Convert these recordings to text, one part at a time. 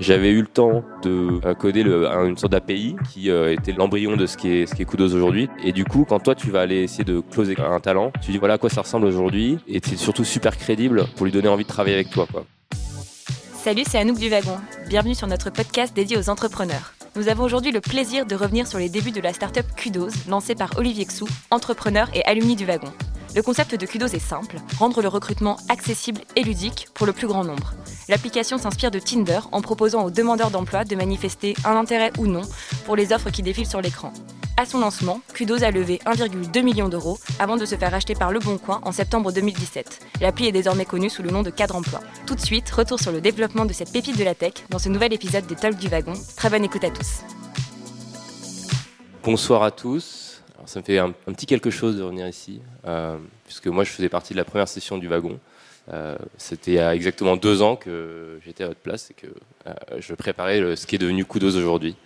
J'avais eu le temps de euh, coder une sorte d'API qui euh, était l'embryon de ce qui est, ce est Kudos aujourd'hui. Et du coup, quand toi, tu vas aller essayer de closer un talent, tu dis voilà à quoi ça ressemble aujourd'hui. Et c'est surtout super crédible pour lui donner envie de travailler avec toi. Quoi. Salut, c'est Anouk du Wagon. Bienvenue sur notre podcast dédié aux entrepreneurs. Nous avons aujourd'hui le plaisir de revenir sur les débuts de la startup Kudos, lancée par Olivier Xou, entrepreneur et alumni du Wagon. Le concept de Kudos est simple, rendre le recrutement accessible et ludique pour le plus grand nombre. L'application s'inspire de Tinder en proposant aux demandeurs d'emploi de manifester un intérêt ou non pour les offres qui défilent sur l'écran. À son lancement, Kudos a levé 1,2 million d'euros avant de se faire acheter par Le Bon en septembre 2017. L'appli est désormais connue sous le nom de Cadre Emploi. Tout de suite, retour sur le développement de cette pépite de la tech dans ce nouvel épisode des Talks du Wagon. Très bonne écoute à tous. Bonsoir à tous ça me fait un, petit quelque chose de revenir ici, euh, puisque moi je faisais partie de la première session du wagon. Euh, c'était il y a exactement deux ans que j'étais à votre place et que euh, je préparais ce qui est devenu Kudos aujourd'hui.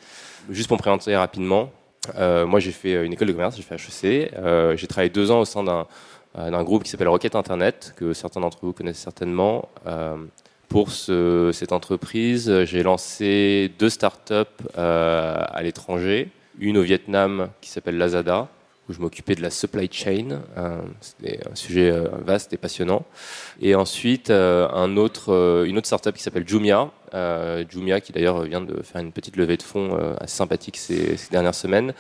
Juste pour me présenter rapidement, moi j'ai fait une école de commerce, j'ai fait HEC. j'ai travaillé deux ans au sein d'un groupe qui s'appelle Rocket Internet, que certains d'entre vous connaissent certainement. pour cette entreprise, j'ai lancé deux startups à l'étranger une au Vietnam qui s'appelle Lazada, où je m'occupais de la supply chain. Euh, C'était un sujet euh, vaste et passionnant. Et ensuite, euh, un autre, une autre startup qui s'appelle Jumia. Jumia, qui d'ailleurs vient de faire une petite levée de fonds assez sympathique ces, dernières semaines,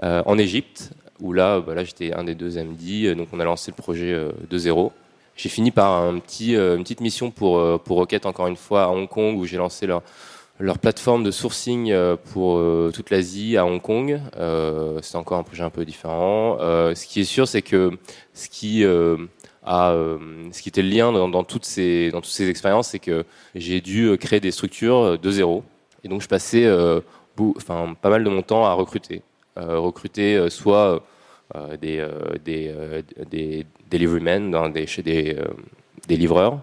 en Égypte, où là, bah, là j'étais un des deux MD. Donc on a lancé le projet de zéro. J'ai fini par une petite mission pour, pour Rocket, encore une fois, à Hong Kong, où j'ai lancé leur leur plateforme de sourcing euh, pour euh, toute l'Asie à Hong Kong. Euh, c'est encore un projet un peu différent. ce qui est sûr, c'est que ce qui a, ce qui était le lien dans, toutes ces dans toutes ces expériences, c'est que j'ai dû créer des structures de zéro. Et donc je passais pas mal de mon temps à recruter, recruter soit des des des deliverymen dans des chez des des livreurs,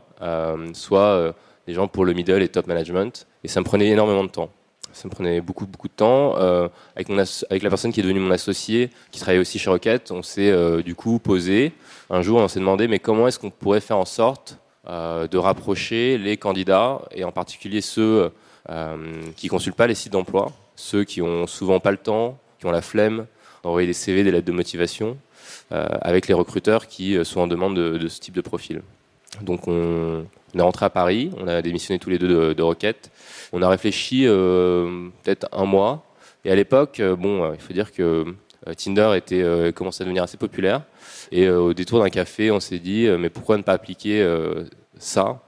soit des gens pour le middle et top management. Et ça me prenait énormément de temps. Ça me prenait beaucoup, beaucoup de temps. Euh, avec, la personne qui est devenue mon associé, qui travaillait aussi chez Rocket, on s'est euh, du coup posé. Un jour, on s'est demandé, mais comment est-ce qu'on pourrait faire en sorte euh, de rapprocher les candidats, et en particulier ceux qui consultent pas les sites d'emploi, ceux qui ont souvent pas le temps, qui ont la flemme d'envoyer des CV, des lettres de motivation, avec les recruteurs qui sont en demande de, de ce type de profil. Donc on, on est rentré à Paris, on a démissionné tous les deux de, de Rocket. On a réfléchi euh, peut-être un mois. Et à l'époque, euh, bon, euh, il faut dire que Tinder était commençait à devenir assez populaire. Et au détour d'un café, on s'est dit, mais pourquoi ne pas appliquer ça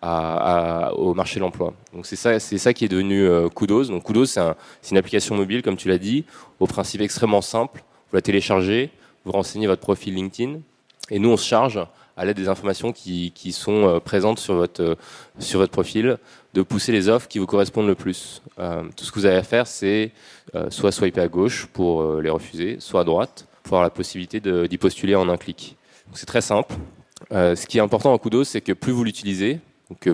à, au marché de l'emploi? Donc c'est ça, c'est ça qui est devenu Kudos. Donc Kudos, c'est une application mobile, comme tu l'as dit, au principe extrêmement simple. Vous la téléchargez, vous renseignez votre profil LinkedIn, et nous on se charge à l'aide des informations qui, qui sont euh, présentes sur votre, euh, sur votre profil, de pousser les offres qui vous correspondent le plus. Euh, tout ce que vous avez à faire, c'est soit swiper à gauche pour les refuser, soit à droite pour avoir la possibilité d'y postuler en un clic. C'est très simple. ce qui est important en Kudos, c'est que plus vous l'utilisez,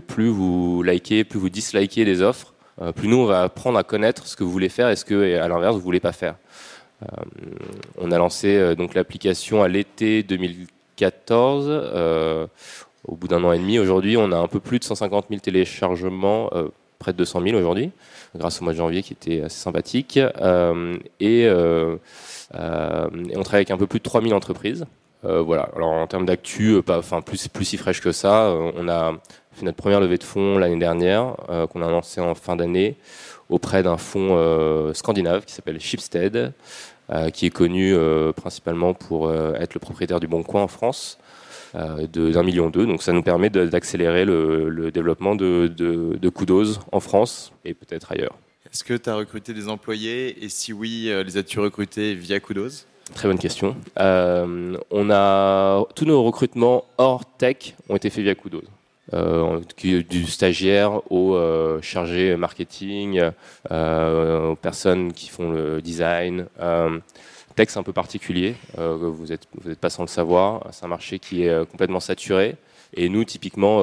plus vous likez, plus vous dislikez les offres, plus nous on va apprendre à connaître ce que vous voulez faire et ce que, à l'inverse, vous voulez pas faire. on a lancé donc l'application à l'été 2015 14. Euh, au bout d'un an et demi, aujourd'hui, on a un peu plus de 150 000 téléchargements, euh, près de 200 000 aujourd'hui, grâce au mois de janvier qui était assez sympathique. Euh, et, on travaille avec un peu plus de 3 000 entreprises. voilà. Alors en termes d'actu, enfin plus plus si fraîche que ça. on a fait notre première levée de fonds l'année dernière, qu'on a lancé en fin d'année auprès d'un fonds scandinave qui s'appelle Shipstead, qui est connu euh, principalement pour euh, être le propriétaire du Bon Coin en France, d'un million d'eux. Donc ça nous permet d'accélérer le, développement de, de, de en France et peut-être ailleurs. Est-ce que tu as recruté des employés? Et si oui, les as-tu recrutés via Kudos? Très bonne question. on a tous nos recrutements hors tech ont été faits via Kudos. Euh, du stagiaire au euh, chargé marketing, euh, aux personnes qui font le design. texte un peu particulier, vous n'êtes êtes pas sans le savoir. C'est un marché qui est complètement saturé. Et nous, typiquement,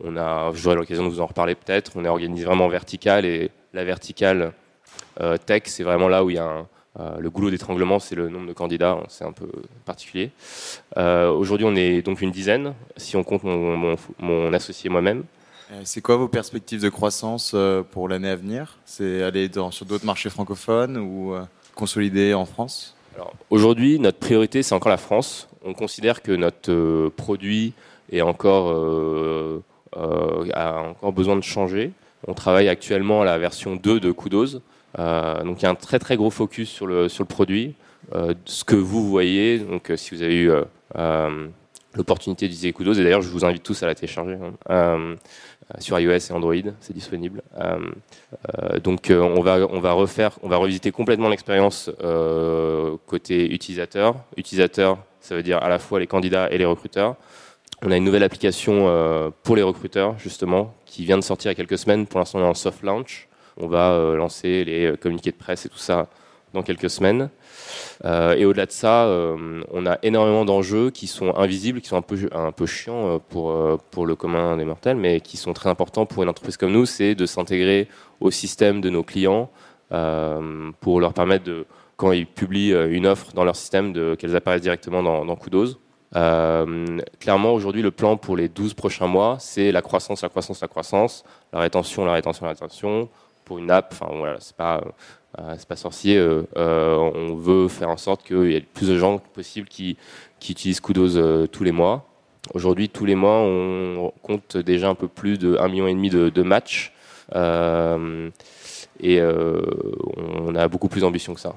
on a, j'aurai l'occasion de vous en reparler peut-être, on est organisé vraiment vertical et la verticale tech, c'est vraiment là où il y a un, euh, le goulot d'étranglement, c'est le nombre de candidats, c'est un peu particulier. Euh, aujourd'hui, on est donc une dizaine, si on compte mon, associé moi-même. C'est quoi vos perspectives de croissance pour l'année à venir? C'est aller dans, sur d'autres marchés francophones ou consolider en France? Aujourd'hui, notre priorité, c'est encore la France. On considère que notre produit est encore, a encore besoin de changer. On travaille actuellement à la version 2 de Kudos. Donc il y a un très très gros focus sur le, sur le produit. Euh, ce que vous voyez. Donc, euh, si vous avez eu euh, l'opportunité d'utiliser Kudos, et d'ailleurs, je vous invite tous à la télécharger. Hein, sur iOS et Android, c'est disponible. donc on va on va refaire, on va revisiter complètement l'expérience côté utilisateur. Utilisateur, ça veut dire à la fois les candidats et les recruteurs. On a une nouvelle application pour les recruteurs justement qui vient de sortir il y a quelques semaines. Pour l'instant, on est en soft launch. On va lancer les communiqués de presse et tout ça dans quelques semaines. Euh, et au-delà de ça, euh, on a énormément d'enjeux qui sont invisibles, qui sont un peu, un peu chiants euh, pour, pour le commun des mortels, mais qui sont très importants pour une entreprise comme nous, c'est de s'intégrer au système de nos clients pour leur permettre de, quand ils publient une offre dans leur système, qu'elles apparaissent directement dans, dans Kudos. clairement, aujourd'hui, le plan pour les 12 prochains mois, c'est la croissance, la croissance, la croissance, la rétention, la rétention, la rétention. Pour une app, enfin voilà, c'est pas euh, c'est pas sorcier. Euh, euh, on veut faire en sorte qu'il y ait plus de gens possible qui, qui utilisent Kudos tous les mois. Aujourd'hui, tous les mois, on compte déjà un peu plus de 1,5 million de, de matchs. et on a beaucoup plus d'ambition que ça.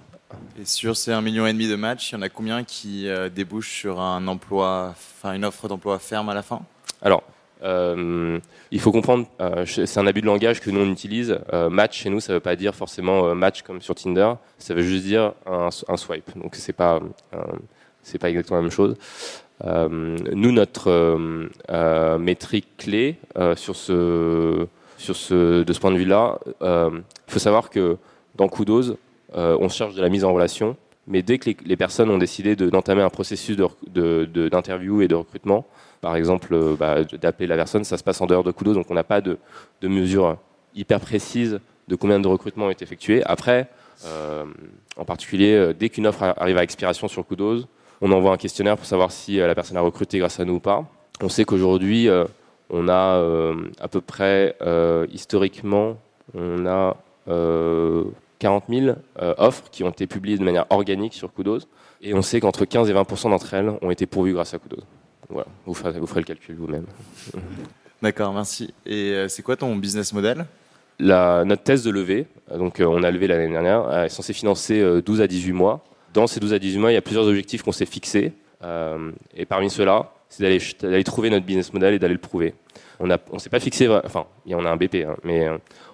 Et sur ces 1,5 million de matchs, il y en a combien qui débouchent sur un emploi, enfin une offre d'emploi ferme à la fin? Alors, euh, il faut comprendre, euh, c'est un abus de langage que nous on utilise. Euh, match chez nous, ça veut pas dire forcément match comme sur Tinder. Ça veut juste dire un, swipe. Donc c'est pas c'est pas exactement la même chose. nous, notre métrique clé sur ce sur ce de ce point de vue-là, il faut savoir que dans Kudos, on cherche de la mise en relation. Mais dès que les, personnes ont décidé d'entamer un processus d'interview et de recrutement, par exemple, euh, bah, d'appeler la personne, ça se passe en dehors de Kudos, donc on n'a pas de, de mesure hyper précise de combien de recrutements ont été effectués. Après, euh, en particulier, euh, dès qu'une offre arrive à expiration sur Kudos, on envoie un questionnaire pour savoir si la personne a recruté grâce à nous ou pas. On sait qu'aujourd'hui, on a à peu près, historiquement, on a 40 000 offres qui ont été publiées de manière organique sur Kudos. Et on sait qu'entre 15 et 20 d'entre elles ont été pourvues grâce à Kudos. Voilà, vous ferez, vous ferez le calcul vous-même. D'accord, merci. Et euh, c'est quoi ton business model? La, Notre thèse de levée, euh, donc euh, on a levé l'année dernière, est censée financer 12 à 18 mois. Dans ces 12 à 18 mois, il y a plusieurs objectifs qu'on s'est fixés. et parmi ceux-là, c'est d'aller trouver notre business model et d'aller le prouver. On ne on s'est pas fixé, enfin, on a un BP, hein, mais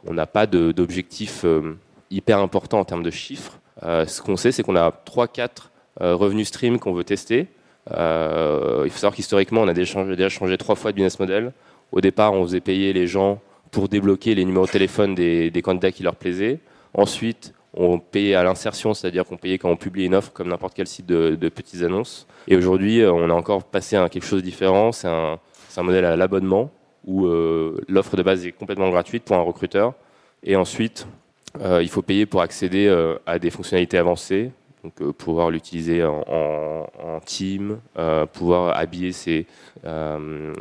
on n'a pas d'objectif hyper important en termes de chiffres. ce qu'on sait, c'est qu'on a 3-4 revenus stream qu'on veut tester. Euh, il faut savoir qu'historiquement, on a déjà changé, trois fois de business model. Au départ, on faisait payer les gens pour débloquer les numéros de téléphone des, candidats qui leur plaisaient. Ensuite, on payait à l'insertion, c'est-à-dire qu'on payait quand on publiait une offre comme n'importe quel site de, petites annonces. Et aujourd'hui, euh, on a encore passé à quelque chose de différent. C'est un, modèle à l'abonnement où euh, l'offre de base est complètement gratuite pour un recruteur. Et ensuite, il faut payer pour accéder à des fonctionnalités avancées, donc euh, pouvoir l'utiliser en, team, euh, pouvoir habiller ses, euh,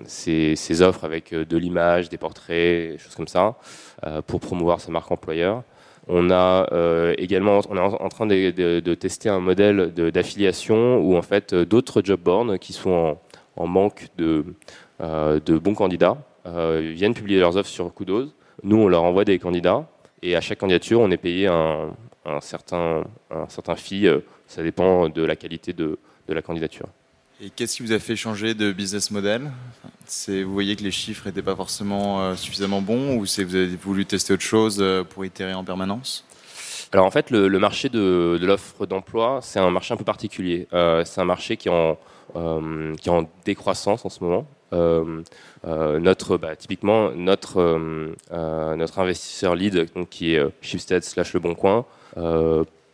offres avec de l'image, des portraits, des choses comme ça, pour promouvoir sa marque employeur. On a également, on est en, train de, tester un modèle d'affiliation où en fait d'autres job boards qui sont en, manque de, de, bons candidats viennent publier leurs offres sur Kudos. Nous, on leur envoie des candidats et à chaque candidature, on est payé un, un certain, un certain fee. Euh, ça dépend de la qualité de, de la candidature. Et qu'est-ce qui vous a fait changer de business model? Vous voyez que les chiffres n'étaient pas forcément euh, suffisamment bons ou c'est vous avez voulu tester autre chose euh, pour itérer en permanence? Alors en fait, le, marché de, de l'offre d'emploi, c'est un marché un peu particulier. c'est un marché qui est, en, qui est en décroissance en ce moment. notre, bah, typiquement, notre, notre investisseur lead, donc, qui est Shipstead slash Le Bon Coin,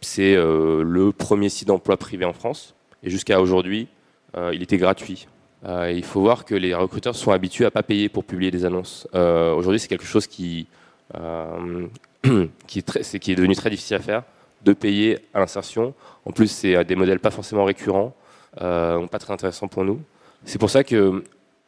c'est euh, le premier site d'emploi privé en France. Et jusqu'à aujourd'hui, euh, il était gratuit. il faut voir que les recruteurs sont habitués à pas payer pour publier des annonces. aujourd'hui, c'est quelque chose qui, est très, qui est devenu très difficile à faire, de payer à l'insertion. En plus, c'est des modèles pas forcément récurrents, pas très intéressants pour nous. C'est pour ça que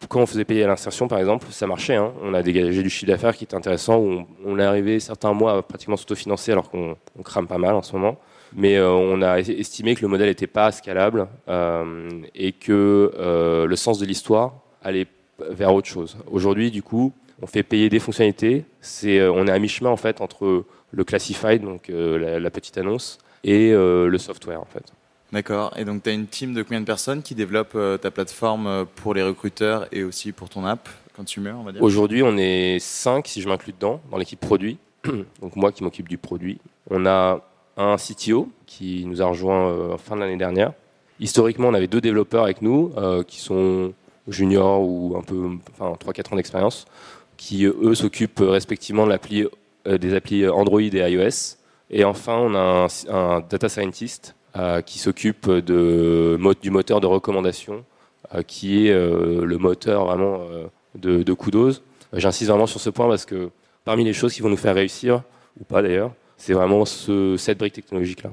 quand on faisait payer l'insertion, par exemple, ça marchait. Hein. On a dégagé du chiffre d'affaires qui était intéressant. On, est arrivé certains mois à pratiquement s'autofinancer alors qu'on crame pas mal en ce moment. Mais euh, on a estimé que le modèle n'était pas scalable euh, et que euh, le sens de l'histoire allait vers autre chose. Aujourd'hui, du coup, on fait payer des fonctionnalités. C'est, on est à mi-chemin en fait entre le classified, donc la, la, petite annonce, et le software en fait. D'accord. Et donc, tu as une team de combien de personnes qui développent euh, ta plateforme euh, pour les recruteurs et aussi pour ton app consumer, on va dire? Aujourd'hui, on est 5, si je m'inclus dedans, dans l'équipe produit. donc, moi qui m'occupe du produit. On a un CTO qui nous a rejoint euh, fin de l'année dernière. Historiquement, on avait deux développeurs avec nous qui sont juniors ou un peu, enfin, 3-4 ans d'expérience, qui eux s'occupent respectivement des applis Android et iOS. Et enfin, on a un, data scientist qui s'occupe de, du moteur de recommandation, euh, qui est euh, le moteur vraiment de, de Kudos. J'insiste vraiment sur ce point parce que parmi les choses qui vont nous faire réussir, ou pas d'ailleurs, c'est vraiment ce, cette brique technologique-là.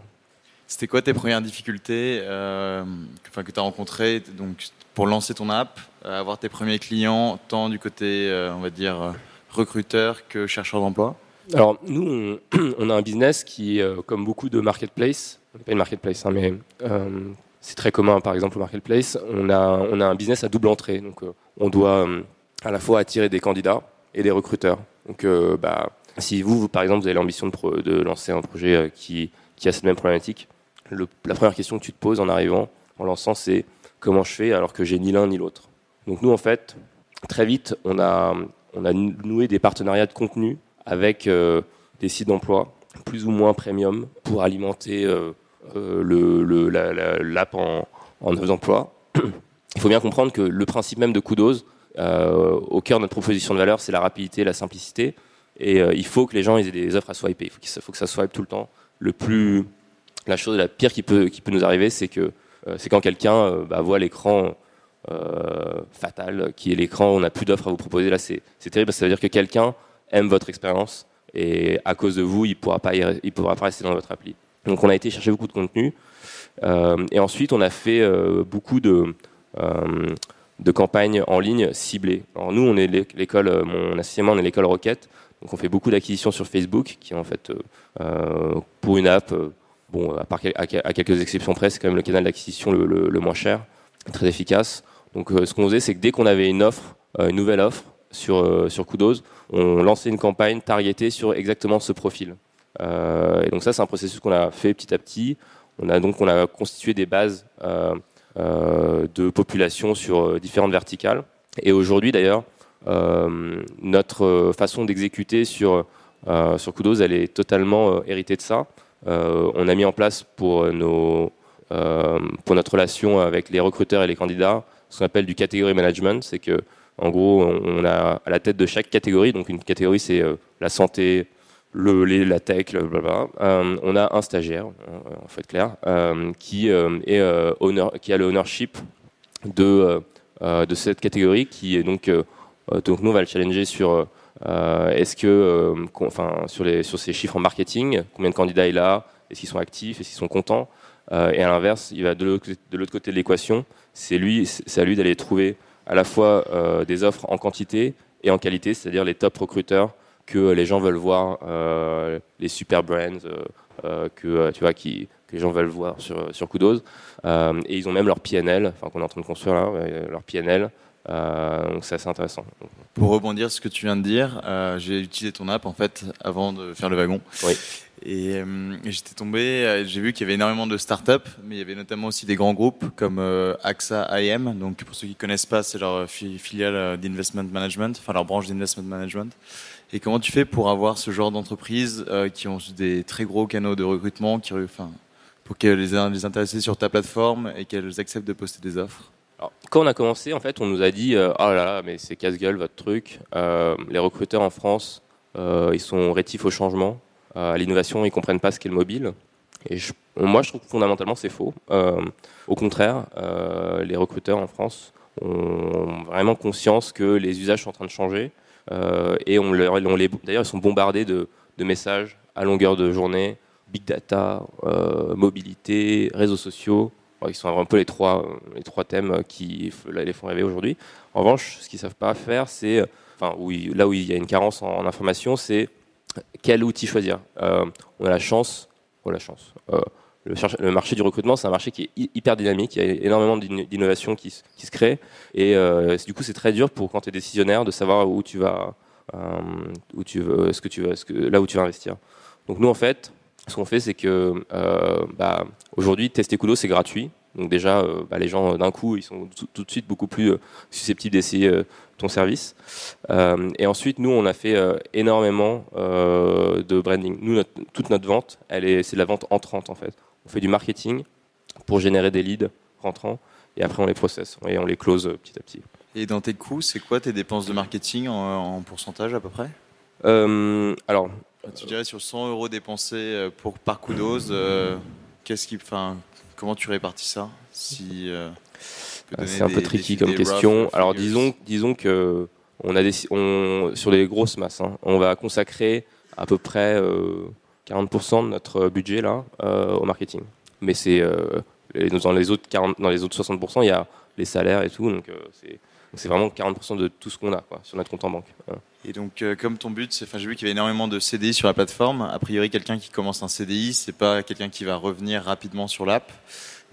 C'était quoi tes premières difficultés enfin, que tu as rencontrées donc, pour lancer ton app, avoir tes premiers clients, tant du côté, on va dire, recruteur que chercheur d'emploi? Alors, nous, on, on, a un business qui, comme beaucoup de pas une marketplace, hein, mais euh, c'est très commun, par exemple, au marketplace. On a, on a un business à double entrée. Donc, euh, on doit euh, à la fois attirer des candidats et des recruteurs. Donc, bah, si vous, par exemple, vous avez l'ambition de, de, lancer un projet qui, qui, a cette même problématique, la première question que tu te poses en arrivant, en lançant, c'est comment je fais alors que j'ai ni l'un ni l'autre? Donc, nous, en fait, très vite, on a, on a noué des partenariats de contenu avec des sites d'emploi plus ou moins premium pour alimenter le, l'app en, en d'emploi. Il faut bien comprendre que le principe même de Kudos, euh, au cœur de notre proposition de valeur, c'est la rapidité, la simplicité. Et euh, il faut que les gens aient des offres à swiper. Il faut, que ça swipe tout le temps. Le plus, la chose la pire qui peut, qui peut nous arriver, c'est que c'est quand quelqu'un bah, voit l'écran fatal, qui est l'écran, on n'a plus d'offres à vous proposer. Là, c'est, terrible. ça veut dire que quelqu'un aime votre expérience et à cause de vous, il ne pourra pas rester dans votre appli. Donc on a été chercher beaucoup de contenu. Euh, et ensuite, on a fait euh, beaucoup de, euh, de campagnes en ligne ciblées. Alors nous, on est l'école, mon associé on est l'école Rocket. Donc on fait beaucoup d'acquisitions sur Facebook, qui en fait, pour une app, bon, à, quelques exceptions près, c'est quand même le canal d'acquisition le, moins cher, très efficace. Donc ce qu'on faisait, c'est que dès qu'on avait une offre, une nouvelle offre sur, sur Kudos, on lançait une campagne targetée sur exactement ce profil. Euh, et donc ça, c'est un processus qu'on a fait petit à petit. On a donc on a constitué des bases euh, euh, de population sur différentes verticales. Et aujourd'hui, d'ailleurs, notre façon d'exécuter sur sur Kudos, elle est totalement héritée de ça. on a mis en place pour nos pour notre relation avec les recruteurs et les candidats ce qu'on appelle du category management, c'est que en gros, on a à la tête de chaque catégorie, donc une catégorie c'est la santé, la tech, euh, on a un stagiaire, euh, en fait clair, euh, qui, a le ownership de, cette catégorie, qui est donc, donc nous on va le challenger sur est-ce que, enfin, sur, les, sur ces chiffres en marketing, combien de candidats il a, est-ce qu'ils sont actifs, est-ce qu'ils sont contents, et à l'inverse, il va de l'autre côté de l'équation, c'est lui, c'est à lui d'aller trouver à la fois des offres en quantité et en qualité, c'est-à-dire les top recruteurs que les gens veulent voir euh, les super brands euh, euh, que tu vois qui que les gens veulent voir sur sur Kudos et ils ont même leur PNL enfin qu'on est en train de construire là leur PNL donc c'est assez intéressant. Pour rebondir sur ce que tu viens de dire, j'ai utilisé ton app en fait avant de faire le wagon. Oui. Et, j'étais tombé, j'ai vu qu'il y avait énormément de startups, mais il y avait notamment aussi des grands groupes comme AXA IM. Donc pour ceux qui connaissent pas, c'est leur filiale d'investment management, enfin leur branche d'investment management. Et comment tu fais pour avoir ce genre d'entreprises euh, qui ont des très gros canaux de recrutement, qui, enfin, pour qu'elles les, les intéresser sur ta plateforme et qu'elles acceptent de poster des offres? Quand on a commencé, en fait, on nous a dit euh, oh là là, mais c'est casse-gueule votre truc. Euh, les recruteurs en France, ils sont rétifs au changement, à l'innovation, ils comprennent pas ce qu'est le mobile. Et moi, je trouve que fondamentalement, c'est faux. au contraire, les recruteurs en France ont vraiment conscience que les usages sont en train de changer euh, et on, leur, les, d'ailleurs, ils sont bombardés de, messages à longueur de journée, big data, euh, mobilité, réseaux sociaux. qui sont un peu les trois, les trois thèmes qui les font rêver aujourd'hui. En revanche, ce qu'ils savent pas faire, c'est, enfin, là où il y a une carence en, information, c'est quel outil choisir. on a la chance, oh la chance. Le, marché du recrutement, c'est un marché qui est hyper dynamique. Il y a énormément d'innovations qui, se créent. Et du coup, c'est très dur pour quand tu es décisionnaire de savoir où tu vas, où tu veux, ce que tu veux, là où tu vas investir. Donc nous, en fait, ce qu'on fait, c'est que euh, bah, aujourd'hui, tester Kudo, c'est gratuit. Donc déjà, euh, bah, les gens, d'un coup, ils sont tout, de suite beaucoup plus euh, susceptibles d'essayer ton service. et ensuite, nous, on a fait énormément de branding. Nous, toute notre vente, c'est de la vente entrante, en fait. On fait du marketing pour générer des leads rentrants, et après, on les processe et on les close petit à petit. Et dans tes coûts, c'est quoi tes dépenses de marketing en, pourcentage à peu près? Alors, tu dirais sur 100 euros dépensés euh, pour, par coup dose, euh, qu'est-ce qui, enfin, comment tu répartis ça? Si, euh, C'est un peu tricky comme question. Alors disons, disons que on a des, on, sur les grosses masses, hein, on va consacrer à peu près 40% de notre budget là au marketing. Mais c'est dans les autres 40, dans les autres 60%, il y a les salaires et tout, donc c'est c'est vraiment 40% de tout ce qu'on a quoi, sur notre compte en banque. Et donc, euh, comme ton but, j'ai vu qu'il y avait énormément de CDI sur la plateforme. A priori, quelqu'un qui commence un CDI, c'est pas quelqu'un qui va revenir rapidement sur l'app.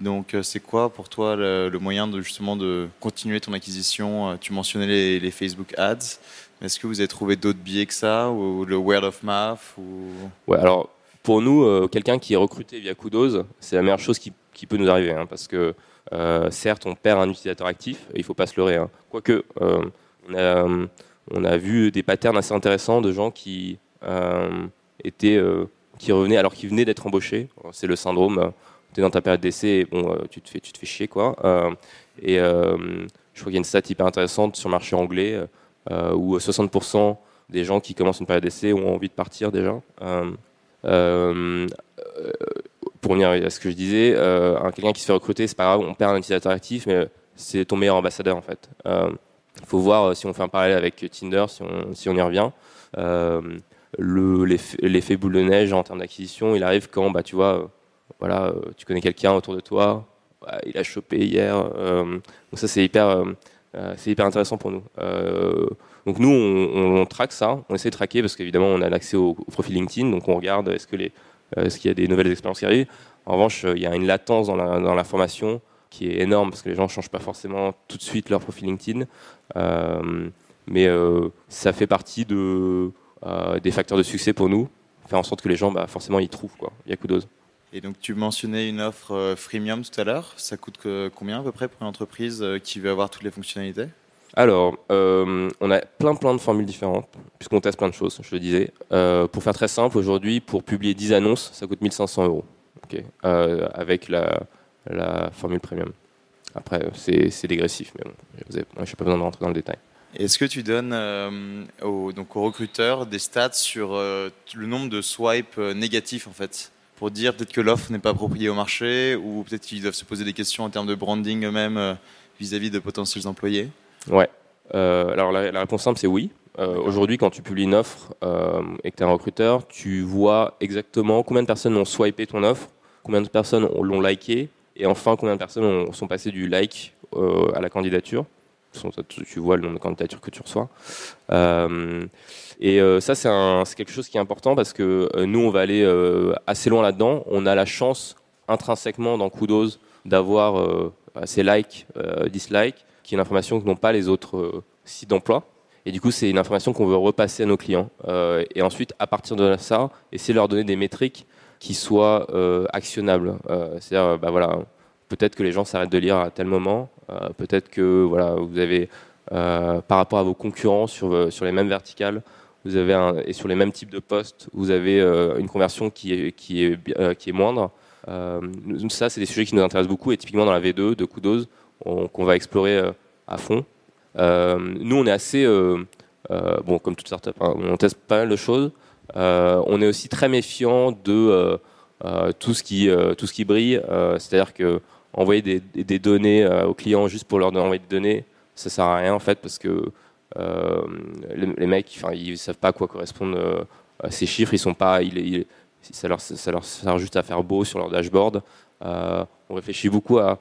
Donc, euh, c'est quoi pour toi le, moyen de justement de continuer ton acquisition? Euh, Tu mentionnais les, Facebook Ads. Est-ce que vous avez trouvé d'autres biais que ça ou le word of mouth ou... Ouais, alors pour nous, quelqu'un qui est recruté via Kudos, c'est la meilleure chose qui, peut nous arriver, hein, parce que euh, certes, on perd un utilisateur actif, il ne faut pas se leurrer. Hein. Quoique, euh, on, a, vu des patterns assez intéressants de gens qui euh, étaient, qui revenaient alors qu'ils venaient d'être embauchés. C'est le syndrome. tu es dans ta période d'essai, bon, tu te fais, tu te fais chier, quoi. et je crois qu'il y a une stat hyper intéressante sur le marché anglais où 60% des gens qui commencent une période d'essai ont envie de partir déjà pour revenir à ce que je disais, euh, quelqu'un qui se fait recruter, c'est pas grave, on perd un utilisateur actif, mais c'est ton meilleur ambassadeur en fait. Il euh, faut voir euh, si on fait un parallèle avec Tinder, si on, y revient. L'effet boule de neige en termes d'acquisition, il arrive quand bah, tu vois, voilà, tu connais quelqu'un autour de toi, il a chopé hier. donc ça c'est hyper, c'est hyper intéressant pour nous. donc nous on, traque ça, on essaie de traquer parce qu'évidemment on a l'accès au, profil LinkedIn, donc on regarde est-ce euh, qu'il y a des nouvelles expériences qui arrivent? En revanche, euh, il y a une latence dans la, dans qui est énorme parce que les gens ne changent pas forcément tout de suite leur profil LinkedIn. Euh, mais ça fait partie de, des facteurs de succès pour nous, faire en sorte que les gens, bah, forcément, y trouvent. Quoi. Il y a coup. Et donc, tu mentionnais une offre freemium tout à l'heure. Ça coûte combien à peu près pour une entreprise qui veut avoir toutes les fonctionnalités? Alors, euh, on a plein plein de formules différentes, puisqu'on teste plein de choses, je le disais. Euh, pour faire très simple, aujourd'hui, pour publier 10 annonces, ça coûte 1500 euros, euh, avec la, formule premium. Après, c'est dégressif, mais bon, je n'ai pas besoin de rentrer dans le détail. Est-ce que tu donnes aux, donc aux recruteurs des stats sur le nombre de swipes négatifs, en fait? Pour dire peut-être que l'offre n'est pas appropriée au marché, ou peut-être qu'ils doivent se poser des questions en termes de branding eux-mêmes vis-à-vis de potentiels employés Ouais. Euh, alors la, réponse simple, c'est oui. Euh, aujourd'hui, quand tu publies une offre euh, et que tu es un recruteur, tu vois exactement combien de personnes ont swipé ton offre, combien de personnes l'ont liké, et enfin combien de personnes ont, sont passées du like à la candidature. Tu vois le nombre de candidatures que tu reçois. Et ça, c'est quelque chose qui est important parce que nous, on va aller assez loin là-dedans. On a la chance intrinsèquement dans Kudos d'avoir ces likes, dislikes qui est une information que n'ont pas les autres euh, sites d'emploi. Et du coup, c'est une information qu'on veut repasser à nos clients. Euh, et ensuite, à partir de ça, essayer de leur donner des métriques qui soient euh, actionnables. C'est-à-dire, bah, voilà, peut-être que les gens s'arrêtent de lire à tel moment. peut-être que voilà, vous avez, par rapport à vos concurrents sur, sur les mêmes verticales, vous avez et sur les mêmes types de postes, vous avez une conversion qui est, qui est, qui est moindre. ça, c'est des sujets qui nous intéressent beaucoup. Et typiquement, dans la V2 de Kudos, qu'on va explorer euh, à fond. Euh, nous, on est assez, euh, bon, comme toute startup, hein, on teste pas mal de choses. on est aussi très méfiant de tout, ce qui, tout ce qui brille. C'est-à-dire que envoyer des, des, données aux clients juste pour leur envoyer des données, ça sert à rien en fait parce que les, mecs, enfin, ils savent pas à quoi correspondent ces chiffres. Ils sont pas, ça leur, sert juste à faire beau sur leur dashboard. on réfléchit beaucoup à,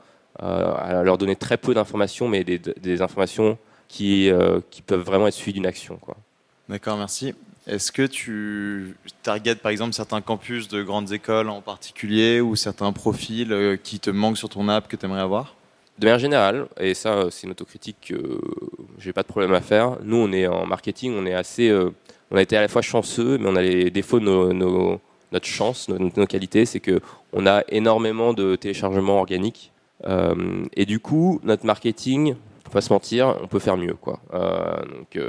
leur donner très peu d'informations, mais des, informations qui, qui, peuvent vraiment être suivies d'une action. D'accord, merci. Est-ce que tu targetes par exemple certains campus de grandes écoles en particulier ou certains profils qui te manquent sur ton app que tu aimerais avoir? De manière générale, et ça c'est une autocritique que j'ai pas de problème à faire, nous on est en marketing, on est assez, euh, on a été à la fois chanceux, mais on a les défauts de nos, notre chance, nos, nos qualités, c'est que on a énormément de téléchargements organiques, euh, et du coup notre marketing, faut pas se mentir, on peut faire mieux quoi. Euh, donc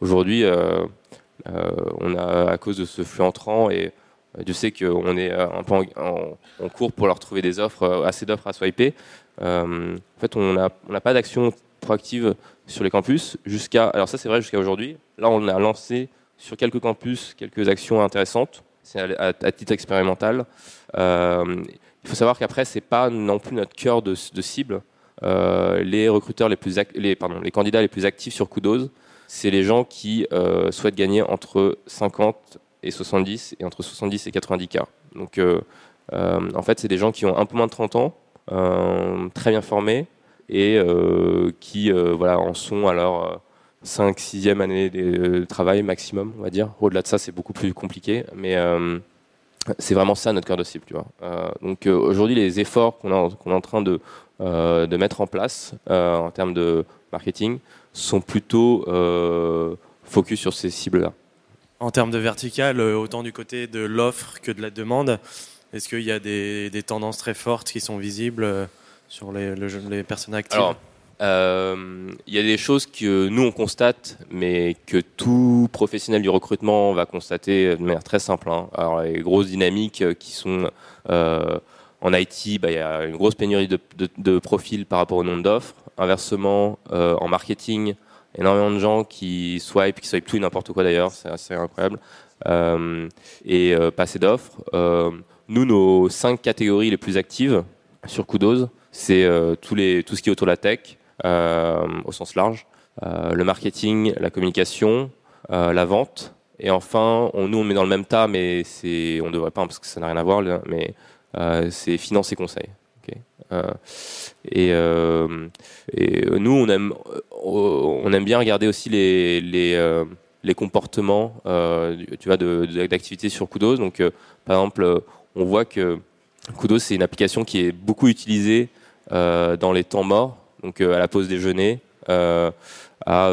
aujourd'hui, on a à cause de ce flux entrant et je sais qu'on est un peu en, cours pour leur trouver des offres, assez d'offres à swiper. Euh, en fait, on n'a pas d'action proactive sur les campus jusqu'à. Alors ça, c'est vrai jusqu'à aujourd'hui. Là, on a lancé sur quelques campus quelques actions intéressantes. C'est à, titre expérimental. Euh, il faut savoir qu'après, c'est pas non plus notre cœur de, cible. Euh, les recruteurs les plus, les, les candidats les plus actifs sur Kudos, c'est les gens qui souhaitent gagner entre 50 et 70 et entre 70 et 90 k. Donc, en fait, c'est des gens qui ont un peu moins de 30 ans, euh, très bien formés et euh, qui euh, voilà, en sont à leur 5 6e année de travail maximum, on va dire. Au-delà de ça, c'est beaucoup plus compliqué, mais c'est vraiment ça notre cœur de cible. Tu vois. donc aujourd'hui, les efforts qu'on est en train de mettre en place en termes de marketing sont plutôt focus sur ces cibles-là. En termes de vertical, autant du côté de l'offre que de la demande, est-ce qu'il y a des, tendances très fortes qui sont visibles euh, sur les, personnes actives Alors, euh, il y a des choses que nous on constate, mais que tout professionnel du recrutement va constater de manière très simple. Hein. Alors, les grosses dynamiques qui sont euh, en IT, bah, il y a une grosse pénurie de, profils par rapport au nombre d'offres. Inversement, en marketing, énormément de gens qui swipe, qui swipe tout et n'importe quoi d'ailleurs, c'est assez incroyable. et pas assez d'offres. Nous, nos cinq catégories les plus actives sur Kudos, c'est euh, tout, ce qui est autour de la tech, euh, au sens large, euh, le marketing, la communication, la vente, et enfin, on, nous, on met dans le même tas, mais on ne devrait pas parce que ça n'a rien à voir, mais c'est finance et conseil. Et, nous, on aime, on aime bien regarder aussi les, comportements tu vois, d'activité sur Kudos. Donc, par exemple, on voit que Kudos, c'est une application qui est beaucoup utilisée euh, dans les temps morts, donc euh, à la pause déjeuner, euh, à,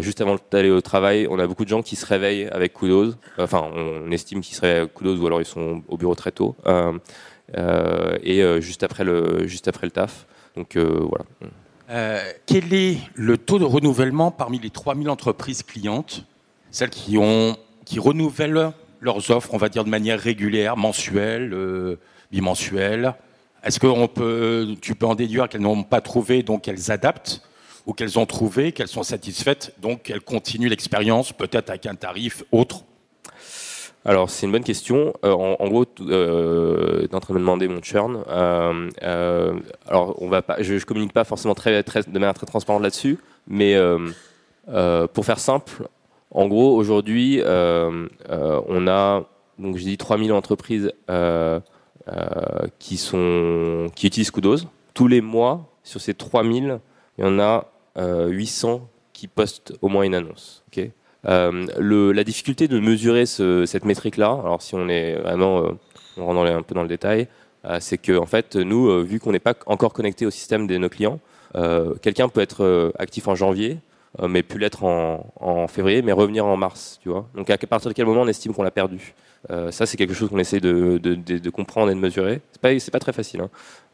juste avant d'aller au travail. On a beaucoup de gens qui se réveillent avec Kudos. Enfin, on estime qu'ils se réveillent Kudos ou alors ils sont au bureau très tôt. Et juste après le juste après le taf. Donc voilà. quel est le taux de renouvellement parmi les 3000 entreprises clientes, celles qui ont qui renouvellent leurs offres, on va dire de manière régulière, mensuelle, euh, bimensuelle Est-ce que peut, tu peux en déduire qu'elles n'ont pas trouvé, donc elles adaptent ou qu'elles ont trouvé, qu'elles sont satisfaites, donc elles continuent l'expérience, peut-être avec un tarif autre? Alors c'est une bonne question. Euh, en, gros, euh, de me demander mon churn. Euh, alors on va pas, je, je communique pas forcément très, de manière très transparente là-dessus, mais pour faire simple, en gros, aujourd'hui, on a, donc je dis 3000 entreprises qui, sont, qui utilisent Kudos. Tous les mois, sur ces 3000, il y en a 800 qui postent au moins une annonce. Le, la difficulté de mesurer ce, cette métrique-là, alors si on est vraiment, on rentre un peu dans le détail, c'est que en fait, nous, vu qu'on n'est pas encore connecté au système de nos clients, quelqu'un peut être actif en janvier, euh, mais plus l'être en, février, mais revenir en mars, tu vois. Donc à partir de quel moment on estime qu'on l'a perdu? Euh, Ça, c'est quelque chose qu'on essaie de, comprendre et de mesurer. C'est pas, pas très facile. Hein.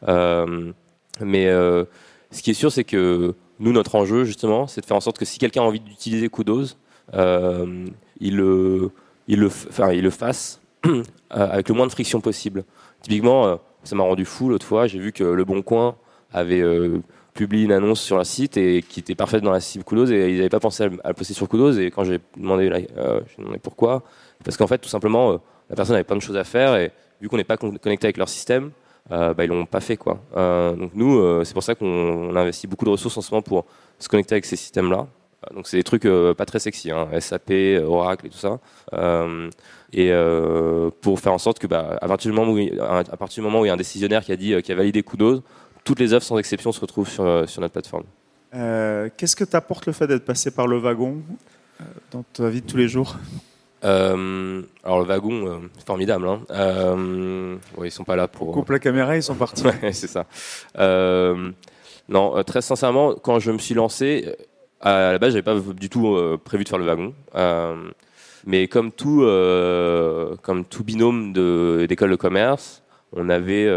Euh, mais ce qui est sûr, c'est que nous, notre enjeu, justement, c'est de faire en sorte que si quelqu'un a envie d'utiliser Kudos, il, le, il, enfin, il le fasse avec le moins de friction possible. Typiquement, ça m'a rendu fou l'autre fois, j'ai vu que Le Bon Coin avait publie une annonce sur un site et qui était parfaite dans la cible Kudos et ils n'avaient pas pensé à, le poster sur Kudos et quand j'ai demandé, euh, pourquoi, parce qu'en fait tout simplement euh, la personne avait plein de choses à faire et vu qu'on n'est pas connecté avec leur système, euh, bah, ils l'ont pas fait quoi. Euh, donc nous c'est pour ça qu'on investit beaucoup de ressources en ce moment pour se connecter avec ces systèmes là Donc c'est des trucs pas très sexy, hein, SAP, Oracle et tout ça. et pour faire en sorte que, bah, à partir du moment où, à partir du moment où il y a un décisionnaire qui a dit, qui a validé Kudos, toutes les offres sans exception se retrouvent sur, sur notre plateforme. Qu'est-ce que t'apporte le fait d'être passé par le wagon dans ta vie de tous les jours? Euh, alors le wagon, euh, formidable. Hein. Euh, ouais, ils sont pas là pour. On coupe la caméra, ils sont partis. ouais, c'est ça. Euh, non, très sincèrement, quand je me suis lancé, à la base, j'avais pas du tout prévu de faire le wagon. mais comme tout, comme tout binôme d'école de, commerce, on avait,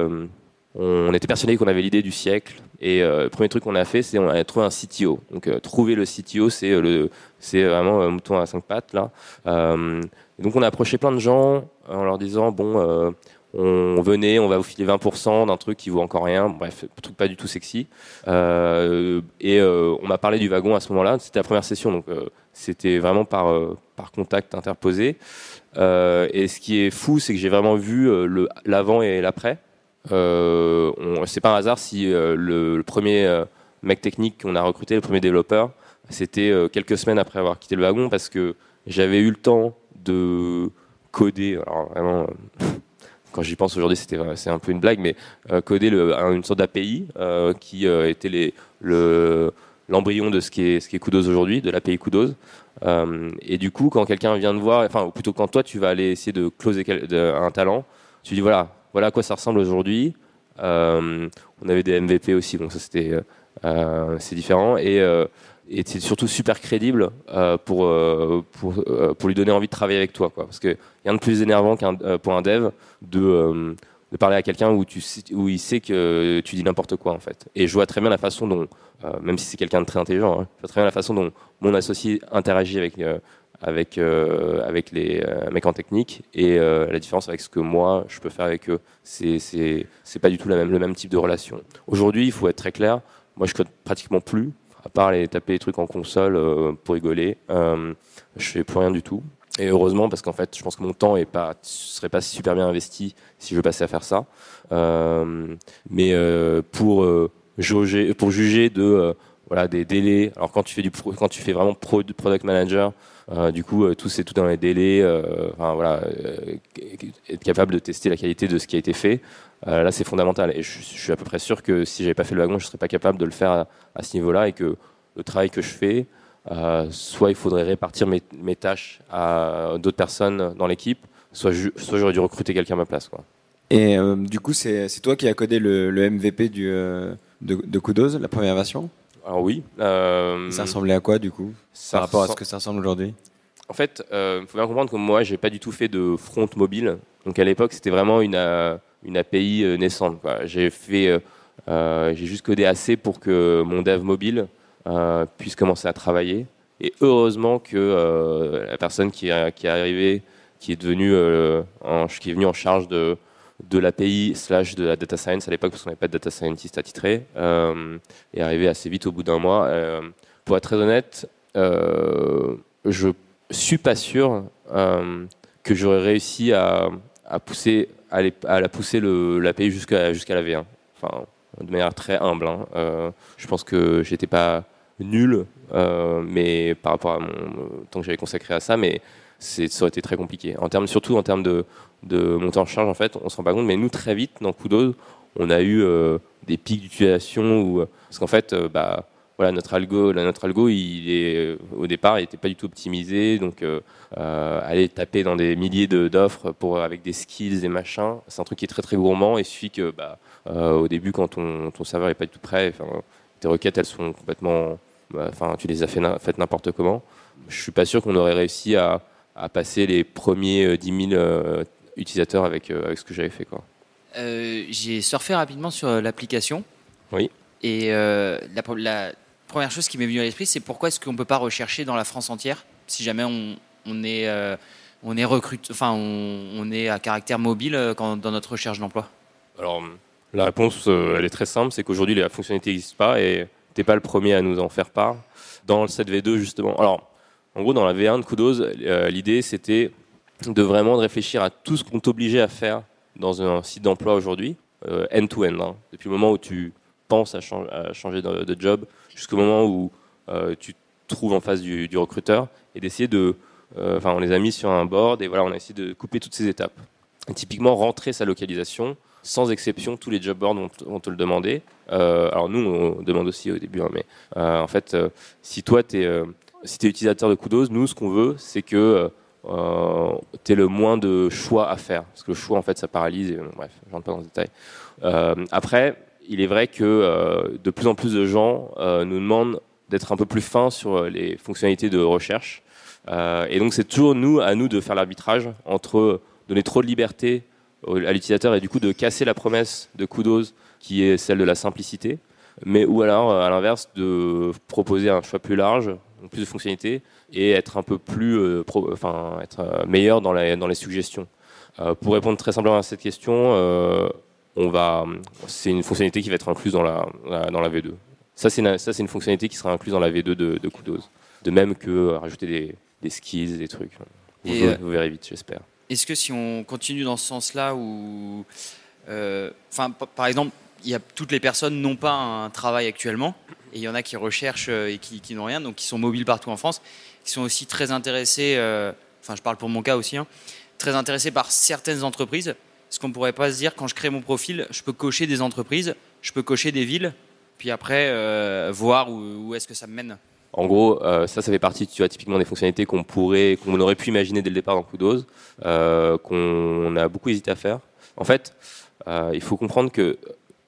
on était persuadé qu'on avait l'idée du siècle. Et le premier truc qu'on a fait, c'est on a trouvé un CTO. Donc trouver le CTO, c'est le c'est vraiment un mouton à cinq pattes là. Euh, donc on a approché plein de gens en leur disant bon, euh, on venait, on va vous filer 20% d'un truc qui vaut encore rien. Bref, truc pas du tout sexy. Euh, et on m'a parlé du wagon à ce moment-là. C'était la première session, donc c'était vraiment par par contact interposé. et ce qui est fou, c'est que j'ai vraiment vu l'avant et l'après. Euh, c'est pas un hasard si le, le, premier mec technique qu'on a recruté, le premier développeur, c'était euh, quelques semaines après avoir quitté le wagon parce que j'avais eu le temps de coder. Alors vraiment, euh, quand j'y pense aujourd'hui, c'était c'est un peu une blague, mais euh, coder une sorte d'API qui était les, le l'embryon de ce qui est ce qui est Kudos aujourd'hui, de l'API Kudos. et du coup, quand quelqu'un vient de voir, enfin, ou plutôt quand toi tu vas aller essayer de closer un talent, tu dis voilà, voilà à quoi ça ressemble aujourd'hui. on avait des MVP aussi, donc ça c'était c'est différent et c'est surtout super crédible euh, pour, euh, euh, pour lui donner envie de travailler avec toi. Quoi. Parce que rien de plus énervant qu'un, pour un dev de, de parler à quelqu'un où, où il sait que tu dis n'importe quoi en fait. Et je vois très bien la façon dont, même si c'est quelqu'un de très intelligent, hein, je vois très bien la façon dont mon associé interagit avec, avec, avec les mecs en technique et la différence avec ce que moi je peux faire avec eux. C'est, pas du tout le même type de relation. Aujourd'hui, il faut être très clair. Moi, je code pratiquement plus à part aller taper des trucs en console euh, pour rigoler, euh, je fais plus rien du tout. Et heureusement, parce qu'en fait, je pense que mon temps est pas, serait pas super bien investi si je passais à faire ça. Euh, mais pour juger, pour juger de voilà des délais. Alors quand tu fais du quand tu fais vraiment pro, product manager, du coup tout c'est tout dans les délais. enfin voilà, être capable de tester la qualité de ce qui a été fait. Euh, là, c'est fondamental. Et je, suis à peu près sûr que si j'avais pas fait le wagon, je serais pas capable de le faire à, ce niveau-là et que le travail que je fais, euh, soit il faudrait répartir mes, tâches à d'autres personnes dans l'équipe, soit, j'aurais dû recruter quelqu'un à ma place. Et euh, du coup, c'est toi qui as codé le, MVP du, de, de Kudos, la première version? Alors oui. ça ressemblait à quoi du coup Par rapport à ce que ça ressemble aujourd'hui? En fait, il faut bien comprendre que moi, j'ai pas du tout fait de front mobile. Donc à l'époque, c'était vraiment une une API euh, naissante. J'ai fait, euh, euh, j'ai juste codé assez pour que mon dev mobile puisse commencer à travailler. Et heureusement que la personne qui, qui est arrivée, qui est devenue, en, qui est venue en charge de de l'API slash de la data science à l'époque parce qu'on n'avait pas de data scientist attitré euh, est arrivé assez vite au bout d'un mois. pour être très honnête, euh, je suis pas sûr que j'aurais réussi à, à pousser à, la pousser l'API jusqu'à jusqu'à la V1. Enfin, de manière très humble. Hein. Euh, je pense que j'étais pas nul, euh, mais par rapport à mon temps que j'avais consacré à ça, mais ça aurait été très compliqué. En termes, surtout en termes de, de montée en charge, en fait, on se rend pas compte, mais nous très vite dans Kudos, on a eu euh, des pics d'utilisation parce qu'en fait, bah voilà, notre algo, notre algo, il est euh, au départ, il n'était pas du tout optimisé, donc euh, euh, aller taper dans des milliers d'offres pour avec des skills et machins, c'est un truc qui est très très gourmand. Et suffit que, bah, au début, quand ton, ton serveur est pas du tout prêt, tes requêtes, elles sont complètement, bah, enfin, tu les as faites fait n'importe comment. Je suis pas sûr qu'on aurait réussi à, à, passer les premiers 10 000 utilisateurs avec avec ce que j'avais fait, quoi. J'ai surfé rapidement sur l'application. Oui. Et la, la, première chose qui m'est venue à l'esprit, c'est pourquoi est-ce qu'on ne peut pas rechercher dans la France entière si jamais on, on est, euh, on est recrute, enfin on, est à caractère mobile euh, quand, dans notre recherche d'emploi? Alors la réponse, euh, elle est très simple, c'est qu'aujourd'hui la fonctionnalité n'existe pas et tu n'es pas le premier à nous en faire part. Dans le 7V2 justement, alors en gros dans la V1 de Kudos, l'idée c'était de vraiment de réfléchir à tout ce qu'on t'obligeait à faire dans un site d'emploi aujourd'hui, end-to-end, hein. depuis le moment où tu penses à, changer de, job jusqu'au moment où euh, tu trouve en face du, recruteur et d'essayer de, euh, enfin, on les a mis sur un board et voilà, on a essayé de couper toutes ces étapes. Typiquement, rentrer sa localisation, sans exception, tous les job boards vont, te le demander. Euh, alors nous, on demande aussi au début, hein, mais euh, en fait, euh, si toi, tu es, si es utilisateur de Kudos, nous, ce qu'on veut, c'est que euh, tu aies le moins de choix à faire. Parce que le choix, en fait, ça paralyse. Et, bref, je rentre pas dans le détail. Euh, après, il est vrai que euh, de plus en plus de gens euh, nous demandent d'être un peu plus fins sur les fonctionnalités de recherche. Euh, et donc, c'est toujours nous, à nous de faire l'arbitrage entre donner trop de liberté à l'utilisateur et du coup de casser la promesse de Kudos qui est celle de la simplicité, mais ou alors euh, à l'inverse de proposer un choix plus large, donc plus de fonctionnalités et être un peu plus, euh, pro- enfin être euh, meilleur dans, la- dans les suggestions. Euh, pour répondre très simplement à cette question, on va, c'est une fonctionnalité qui va être incluse dans la, dans la V2. Ça c'est une, ça c'est une fonctionnalité qui sera incluse dans la V2 de, de Kudos. De même que rajouter des, des skills, des trucs. Vous, Et, vous verrez vite, j'espère. Est-ce que si on continue dans ce sens-là, euh, enfin, par exemple, y a toutes les personnes n'ont pas un travail actuellement, et il y en a qui recherchent euh, et qui, n'ont rien, donc qui sont mobiles partout en France, qui sont aussi très intéressés, euh, enfin, je parle pour mon cas aussi, hein, très intéressés par certaines entreprises. Est-ce qu'on pourrait pas se dire, quand je crée mon profil, je peux cocher des entreprises, je peux cocher des villes, puis après euh, voir où, est-ce que ça me mène En gros, ça, ça fait partie, tu vois, typiquement des fonctionnalités qu'on pourrait, qu'on aurait pu imaginer dès le départ dans Kudos, qu'on a beaucoup hésité à faire. En fait, il faut comprendre que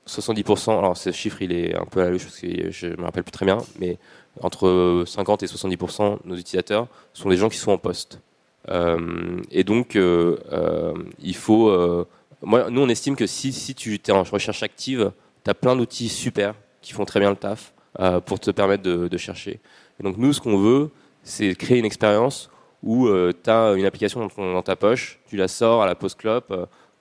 70%, alors ce chiffre, il est un peu à la louche parce que je me rappelle plus très bien, mais entre 50 et 70% de nos utilisateurs sont des gens qui sont en poste. Euh, et donc, euh, euh, il faut. moi, nous, on estime que si, tu es en recherche active, tu as plein d'outils super qui font très bien le taf pour te permettre de, chercher. Et donc, nous, ce qu'on veut, c'est créer une expérience où tu as une application dans, ta poche, tu la sors à la pause clope,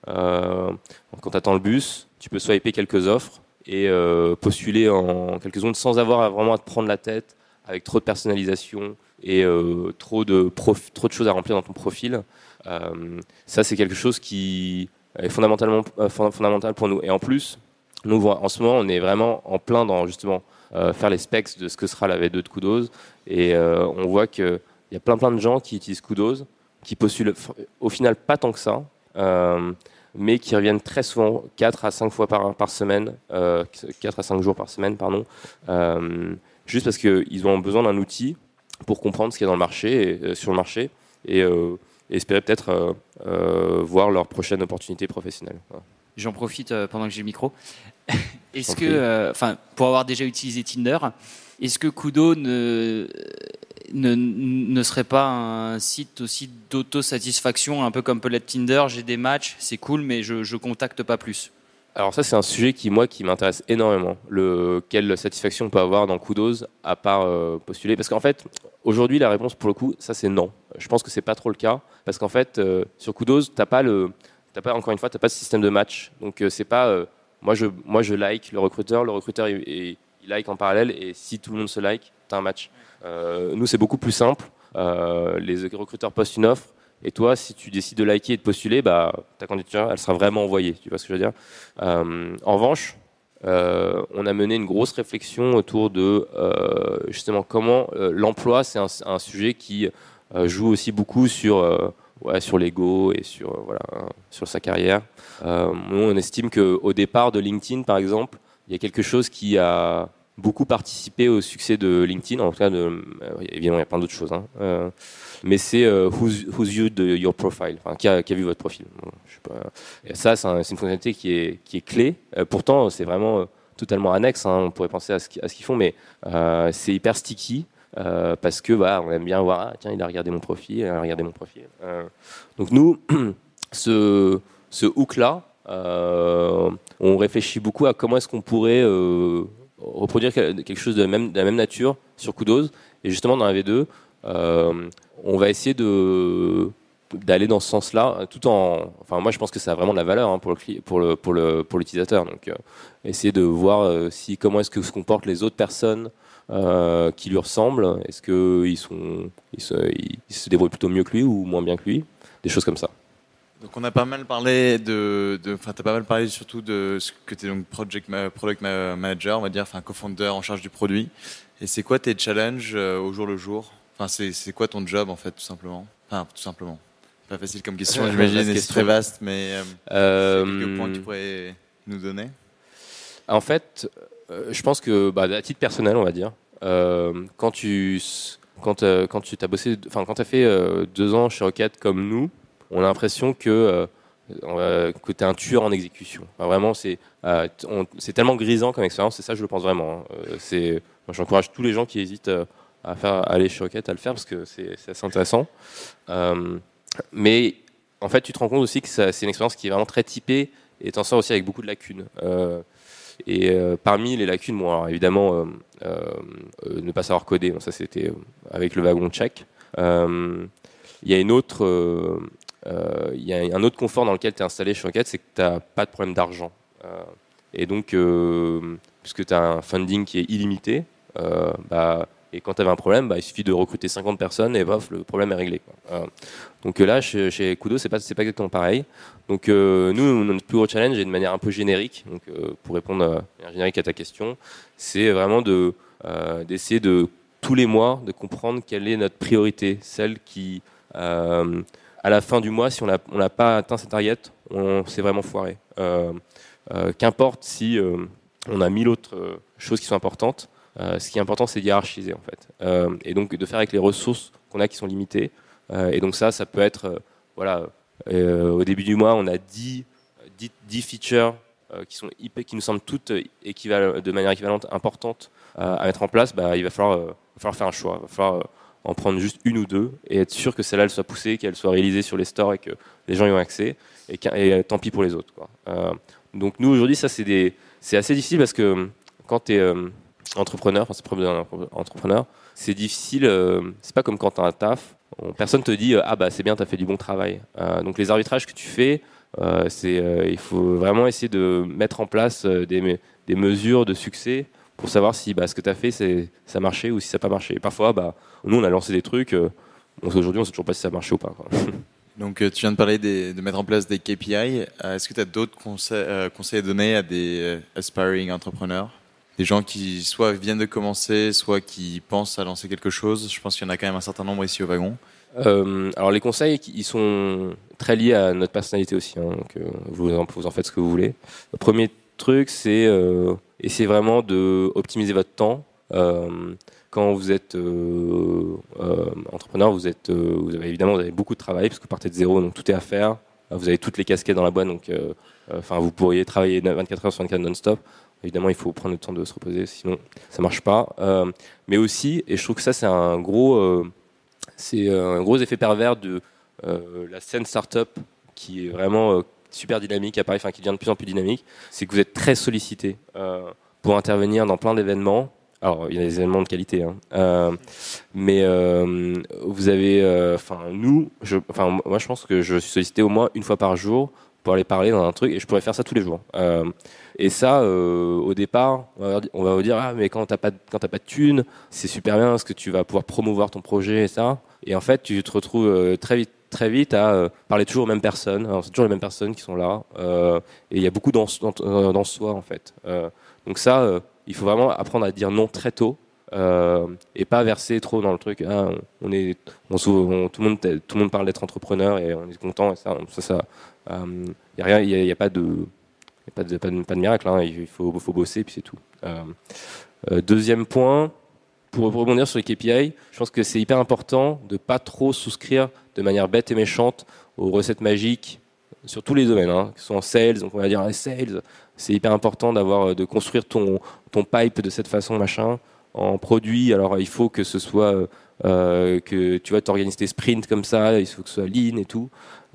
quand tu attends le bus, tu peux swiper quelques offres et euh, postuler en quelques secondes sans avoir à vraiment à te prendre la tête avec trop de personnalisation et euh, trop, de trop de choses à remplir dans ton profil. Euh, ça, c'est quelque chose qui est fondamentalement fond- fondamental pour nous. Et en plus, nous, en ce moment, on est vraiment en plein dans justement faire les specs de ce que sera la V2 de Kudos. Et on voit qu'il y a plein plein de gens qui utilisent Kudos, qui postulent au final pas tant que ça, mais qui reviennent très souvent, 4 à 5 fois par, par semaine, euh, 4 à 5 jours par semaine, pardon, euh, juste parce qu'ils ont besoin d'un outil pour comprendre ce qu'il y a dans le marché, et, euh, sur le marché, et, euh, espérer peut-être voir leur prochaine opportunité professionnelle. Voilà. J'en profite pendant que j'ai le micro. Est-ce que, enfin, pour avoir déjà utilisé Tinder, est-ce que Kudo ne, ne, ne serait pas un site aussi d'autosatisfaction, un peu comme peut l'être Tinder J'ai des matchs, c'est cool, mais je, je contacte pas plus. Alors ça, c'est un sujet qui, moi, qui m'intéresse énormément. Le, quelle satisfaction on peut avoir dans Kudos à part euh, postuler? Parce qu'en fait, aujourd'hui, la réponse, pour le coup, ça, c'est non. Je pense que c'est pas trop le cas. Parce qu'en fait, euh, sur Kudos, t'as pas le... T'as pas, encore une fois, t'as pas de système de match. Donc, euh, c'est pas... euh, moi, je, moi, je like le recruteur, le recruteur, il, il- like en parallèle. Et si tout le monde se like, t'as un match. Euh, nous, c'est beaucoup plus simple. Euh, les recruteurs postent une offre. Et toi, si tu décides de liker et de postuler, bah, ta candidature, elle sera vraiment envoyée. Tu vois ce que je veux dire? Euh, en revanche, on a mené une grosse réflexion autour de justement comment l'emploi, c'est un, sujet qui joue aussi beaucoup sur, sur l'ego et sur, voilà, sur sa carrière. Nous, on estime qu'au départ de LinkedIn, par exemple, il y a quelque chose qui a beaucoup participé au succès de LinkedIn. En tout cas, euh, évidemment, il y a plein d'autres choses. hein. Euh, mais c'est euh, who's, who's de your profile, enfin, qui, a, qui a vu votre profil. Ça, c'est un- c'est une fonctionnalité qui est, qui est clé. Pourtant, c'est vraiment totalement annexe. hein. On pourrait penser à ce qu'ils font, mais c'est hyper sticky. parce que bah, on aime bien voir ah, tiens il a regardé mon profil il a regardé mon profil donc nous ce, ce hook là on réfléchit beaucoup à comment est-ce qu'on pourrait reproduire quel- quelque chose de la, même, nature sur Kudos et justement dans la V2 euh, on va essayer de d'aller dans ce sens-là, tout en. Enfin, moi, je pense que ça a vraiment de la valeur hein, pour le pour le pour le pour l'utilisateur. Donc, euh, essayer de voir euh, si comment est-ce que se comportent les autres personnes qui lui ressemblent. Est-ce que ils sont ils se, ils se débrouillent plutôt mieux que lui ou moins bien que lui? Des choses comme ça. Donc on a pas mal parlé de, enfin t'as pas mal parlé surtout de ce que tu es donc project product manager, on va dire, enfin co-founder en charge du produit. Et c'est quoi tes challenges euh, au jour le jour? Enfin, c'est c'est quoi ton job en fait, tout simplement? Enfin, tout simplement. Pas facile comme question, Euh, j'imagine, c'est très vaste, mais euh, Euh, quelques points que tu pourrais nous donner? En fait, euh, je pense que, bah, à titre personnel, on va dire, euh, quand tu quand, euh, quand tu t'as bossé, enfin quand tu as fait euh, deux ans chez Rocket comme nous, on a l'impression que euh, que tu es un tueur en exécution. Vraiment, c'est euh, tellement grisant comme expérience, et ça, je le pense vraiment. hein. Euh, j'encourage tous les gens qui hésitent euh, à faire aller chez Rocket à le faire parce que c'est assez intéressant. Mais en fait, tu te rends compte aussi que c'est une expérience qui est vraiment très typée et t'en sors aussi avec beaucoup de lacunes. Et parmi les lacunes, évidemment, ne pas savoir coder, ça c'était avec le wagon check. Euh, Il y a une autre, il y a un autre confort dans lequel tu es installé chez Rocket, c'est que tu n'as pas de problème d'argent. Euh, et donc, euh, puisque tu as un funding qui est illimité, euh, bah, et quand tu avais un problème, bah, il suffit de recruter 50 personnes et paf, le problème est réglé. Euh, donc là, chez, Kudo, c'est pas, pas exactement pareil. Donc euh, nous, notre plus gros challenge, et de manière un peu générique, donc, euh, pour répondre euh, manière générique à ta question, c'est vraiment de, euh, d'essayer de, tous les mois, de comprendre quelle est notre priorité, celle qui, euh, à la fin du mois, si on n'a pas atteint cette target, on s'est vraiment foiré. Euh, euh, Qu'importe si euh, on a mille autres choses qui sont importantes, ce qui est important, c'est de hiérarchiser en fait. Et donc de faire avec les ressources qu'on a qui sont limitées. Et donc ça, ça peut être, voilà, au début du mois, on a 10, 10, 10 features qui, sont qui nous semblent toutes de manière équivalente importantes à mettre en place. Bah, il va falloir, va falloir faire un choix. Il va falloir en prendre juste une ou deux et être sûr que celle-là elle soit poussée, qu'elle soit réalisée sur les stores et que les gens y ont accès. Et, euh, tant pis pour les autres. Quoi. Euh, donc nous aujourd'hui, ça c'est c'est assez difficile parce que euh, quand tu es entrepreneur, problème d'un entrepreneur, c'est difficile. euh, c'est pas comme quand tu as un taf. On- personne te dit euh, ah bah c'est bien, tu as fait du bon travail. Euh, donc les arbitrages que tu fais, euh, c'est euh, il faut vraiment essayer de mettre en place euh, des, des mesures de succès pour savoir si bah, ce que tu as fait c'est ça a marché ou si ça n'a pas marché. Et parfois, bah, nous on a lancé des trucs. euh, aujourd'hui, on sait toujours pas si ça a marché ou pas. quoi. Donc, euh, tu viens de parler des- de mettre en place des KPI. Euh, Est-ce que tu as d'autres conseils, euh, conseils à donner à des aspiring entrepreneurs? Des gens qui soit viennent de commencer, soit qui pensent à lancer quelque chose? Je pense qu'il y en a quand même un certain nombre ici au wagon. Euh, alors les conseils, ils sont très liés à notre personnalité aussi. hein, donc, vous, en, vous en faites ce que vous voulez. Le premier truc, c'est euh, essayer vraiment de optimiser votre temps. Euh, quand vous êtes euh, euh, entrepreneur, vous êtes, avez évidemment vous avez beaucoup de travail parce que vous partez de zéro, donc tout est à faire. Vous avez toutes les casquettes dans la boîte, donc enfin vous pourriez travailler 24 heures sur 24 non-stop. Évidemment, il faut prendre le temps de se reposer, sinon ça marche pas. Mais aussi, et je trouve que ça c'est un gros un gros effet pervers de euh, la scène startup qui est vraiment super dynamique à Paris, enfin qui devient de plus en plus dynamique, c'est que vous êtes très sollicité euh, pour intervenir dans plein d'événements. Alors, il y a des événements de qualité, hein. Euh, mais euh, vous avez, enfin nous, enfin moi je pense que je suis sollicité au moins une fois par jour pour aller parler dans un truc et je pourrais faire ça tous les jours. Et ça, au départ, on va, vous dire ah mais quand t'as pas quand t'as pas de thunes, c'est super bien parce que tu vas pouvoir promouvoir ton projet et ça. Et en fait, tu te retrouves très vite très vite à euh, parler toujours aux mêmes personnes. C'est toujours les mêmes personnes qui sont là. euh, et il y a beaucoup dans, euh, soi en fait. Donc ça, il faut vraiment apprendre à dire non très tôt. et pas verser trop dans le truc. Ah, on est, tout le monde, tout le monde parle d'être entrepreneur et on est content. Et ça, il y a, pas de, miracle. hein. Il faut, bosser et puis c'est tout. Deuxième point, pour rebondir sur les KPI, je pense que c'est hyper important de pas trop souscrire de manière bête et méchante aux recettes magiques sur tous les domaines, hein, que ce soit en sales, donc on va dire ah, sales, c'est hyper important d'avoir de construire ton ton pipe de cette façon machin. En produit, alors il faut que ce soit euh, euh, que tu vas t'organiser tes sprints comme ça, il faut que ce soit lean et tout.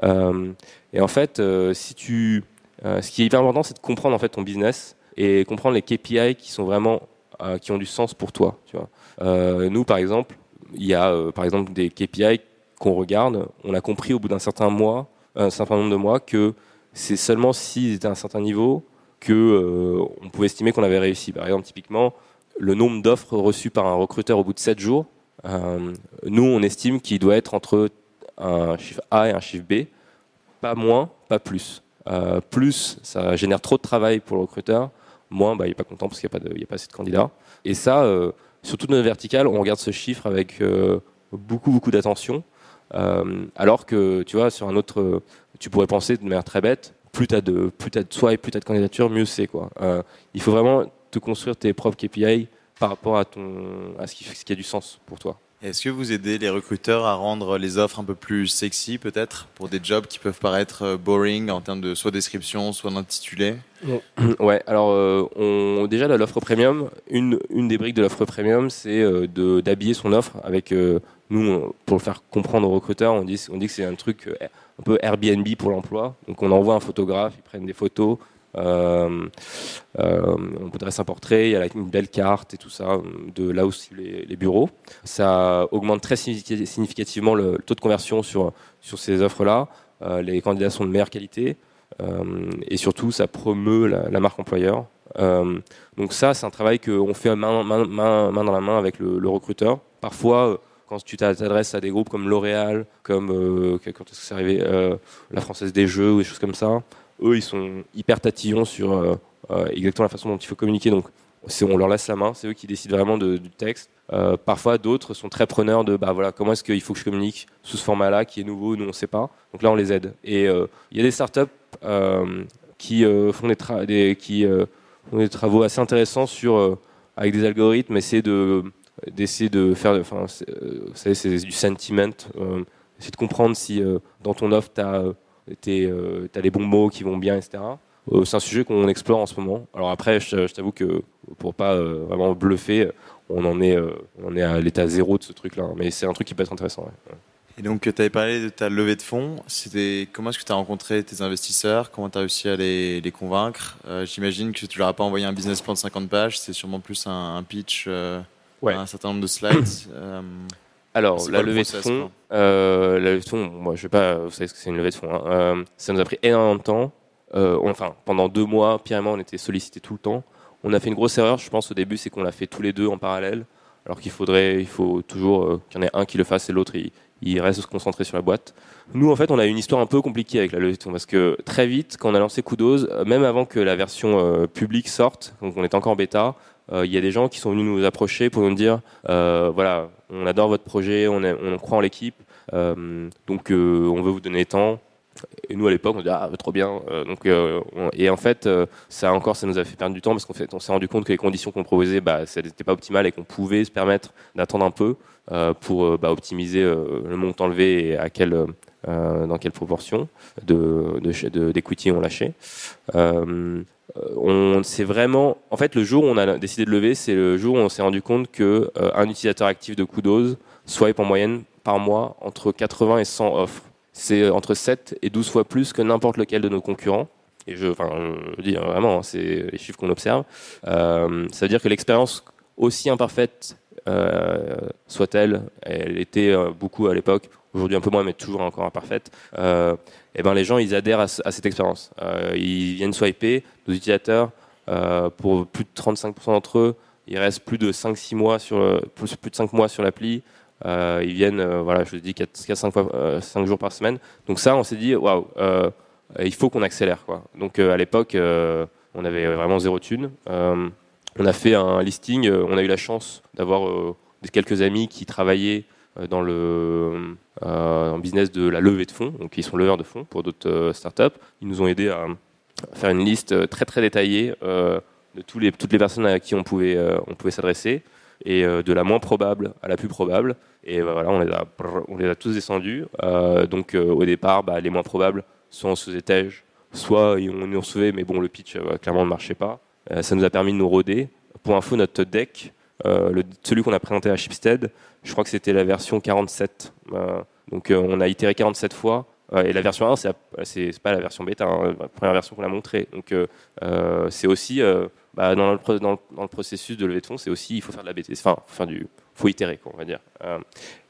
Euh, et en fait, euh, si tu, euh, ce qui est hyper important, c'est de comprendre en fait ton business et comprendre les KPI qui sont vraiment euh, qui ont du sens pour toi. Vois. Euh, nous, par exemple, il y a euh, par exemple des KPI qu'on regarde. On a compris au bout d'un certain mois, un certain nombre de mois, que c'est seulement s'ils étaient à un certain niveau que euh, on pouvait estimer qu'on avait réussi. Par exemple, typiquement, le nombre d'offres reçues par un recruteur au bout de 7 jours, euh, nous, on estime qu'il doit être entre un chiffre A et un chiffre B, pas moins, pas plus. Euh, plus, ça génère trop de travail pour le recruteur, moins, bah, il n'est pas content parce qu'il n'y a, a pas assez de candidats. Et ça, euh, sur toute notre verticale, on regarde ce chiffre avec beaucoup, beaucoup d'attention. alors que, tu vois, sur un autre, tu pourrais penser de manière très bête, plus tu as de, plus as plus tu as de candidature, mieux c'est. Il faut vraiment te construire tes propres KPI par rapport à, ce qui a du sens pour toi. Est-ce que vous aidez les recruteurs à rendre les offres un peu plus sexy, peut-être, pour des jobs qui peuvent paraître euh, boring en termes de soit description, soit d'intitulé? Ouais, alors euh, on, déjà l'offre premium, une, une des briques de l'offre premium, c'est euh, d'habiller son offre avec nous, pour le faire comprendre aux recruteurs, on dit, on dit que c'est un truc un peu Airbnb pour l'emploi. Donc on envoie un photographe, ils prennent des photos, euh, euh, on peut dresser un portrait, il y a une belle carte et tout ça de là aussi les, les bureaux. Ça augmente très significativement le, taux de conversion sur, sur ces offres-là. Euh, les candidats sont de meilleure qualité et surtout ça promeut la, marque employeur. donc ça, c'est un travail qu'on fait main, main, dans la main avec le, recruteur. Parfois, quand tu t'adresses à des groupes comme L'Oréal, comme quand est-ce que c'est arrivé, la Française des Jeux ou des choses comme ça, eux, ils sont hyper tatillons sur euh, euh, exactement la façon dont il faut communiquer. Donc, on leur laisse la main, c'est eux qui décident vraiment du texte. Euh, parfois, d'autres sont très preneurs de bah voilà comment est-ce qu'il faut que je communique sous ce format-là qui est nouveau, nous on ne sait pas. Donc là, on les aide. Et il y a des startups qui font des, qui font des travaux assez intéressants sur avec des algorithmes, essayer de d'essayer de faire, enfin, c'est du sentiment, essayer de comprendre si dans ton offre tu as tu euh, as les bons mots qui vont bien, etc. Euh, c'est un sujet qu'on explore en ce moment. Alors après, je, t'avoue que pour pas euh, vraiment bluffer, on en est, on est à l'état zéro de ce truc-là. Mais c'est un truc qui peut être intéressant. Et donc, tu avais parlé de ta levée de fonds. C'était comment est-ce que tu as rencontré tes investisseurs? Comment tu as réussi à les, les convaincre? J'imagine que tu leur as pas envoyé un business plan de 50 pages. C'est sûrement plus un, pitch, un certain nombre de slides. Alors, la levée, de fonds, euh, la levée de fonds, moi je sais pas, vous savez ce que c'est une levée de fonds. Hein. Euh, ça nous a pris énormément de temps. Euh, enfin, pendant deux mois, Pierre et moi, on était sollicités tout le temps. On a fait une grosse erreur, je pense, au début, c'est qu'on l'a fait tous les deux en parallèle. Alors qu'il faudrait, il faut toujours qu'il y en ait un qui le fasse et l'autre, il, il, reste se concentrer sur la boîte. Nous, en fait, on a une histoire un peu compliquée avec la levée de fonds parce que très vite, quand on a lancé Kudos, même avant que la version publique sorte, donc on était encore en bêta, il y a des gens qui sont venus nous approcher pour nous dire, voilà, on adore votre projet, on, croit en l'équipe, euh, donc euh, on veut vous donner temps. Et nous à l'époque on dit ah trop bien. Euh, donc et en fait ça encore ça nous a fait perdre du temps parce qu'en fait on s'est rendu compte que les conditions qu'on proposait bah ça n'était pas optimales et qu'on pouvait se permettre d'attendre un peu pour bah, optimiser le montant levé et à quelle dans quelle proportion de, on lâchait. On s'est vraiment, en fait, le jour où on a décidé de lever, c'est le jour où on s'est rendu compte que un utilisateur actif de Kudos swipe en moyenne par mois entre 80 et 100 offres. C'est entre 7 et 12 fois plus que n'importe lequel de nos concurrents. Et je, enfin, dis vraiment, hein, c'est les chiffres qu'on observe. Euh, ça veut dire que l'expérience, aussi imparfaite euh, soit-elle, elle était euh, beaucoup à l'époque, aujourd'hui un peu moins, mais toujours encore imparfaite. et eh ben les gens, ils adhèrent à, cette expérience. ils viennent swiper, nos utilisateurs, pour plus de 35% d'entre eux, ils restent plus de 5-6 mois sur, plus, de 5 mois sur l'appli. Euh, ils viennent, euh, voilà, je vous dis 4-5 fois, 5 euh, jours par semaine. Donc ça, on s'est dit, waouh, il faut qu'on accélère. Quoi. Donc à l'époque, on avait vraiment zéro thune. on a fait un listing, on a eu la chance d'avoir quelques amis qui travaillaient dans le business de la levée de fonds, donc ils sont leveurs de fonds pour d'autres startups. Ils nous ont aidé à faire une liste très très détaillée de toutes les personnes à qui on pouvait, on pouvait s'adresser et de la moins probable à la plus probable. Et bah, voilà, on les a, on les a tous descendus. Euh, donc euh, au départ, bah, les moins probables, soit on se tège, soit on nous recevait, mais bon, le pitch euh, clairement ne marchait pas. ça nous a permis de nous roder. Pour info, notre deck, le, celui qu'on a présenté à Shipstead, je crois que c'était la version 47. donc on a itéré 47 fois. et la version 1, c'est, pas la version bêta, hein, la première version qu'on a montrée. Donc c'est aussi bah, dans, le, processus de levée de fonds, c'est aussi il faut faire de la bêtise, enfin, faut faut itérer, on va dire. Euh,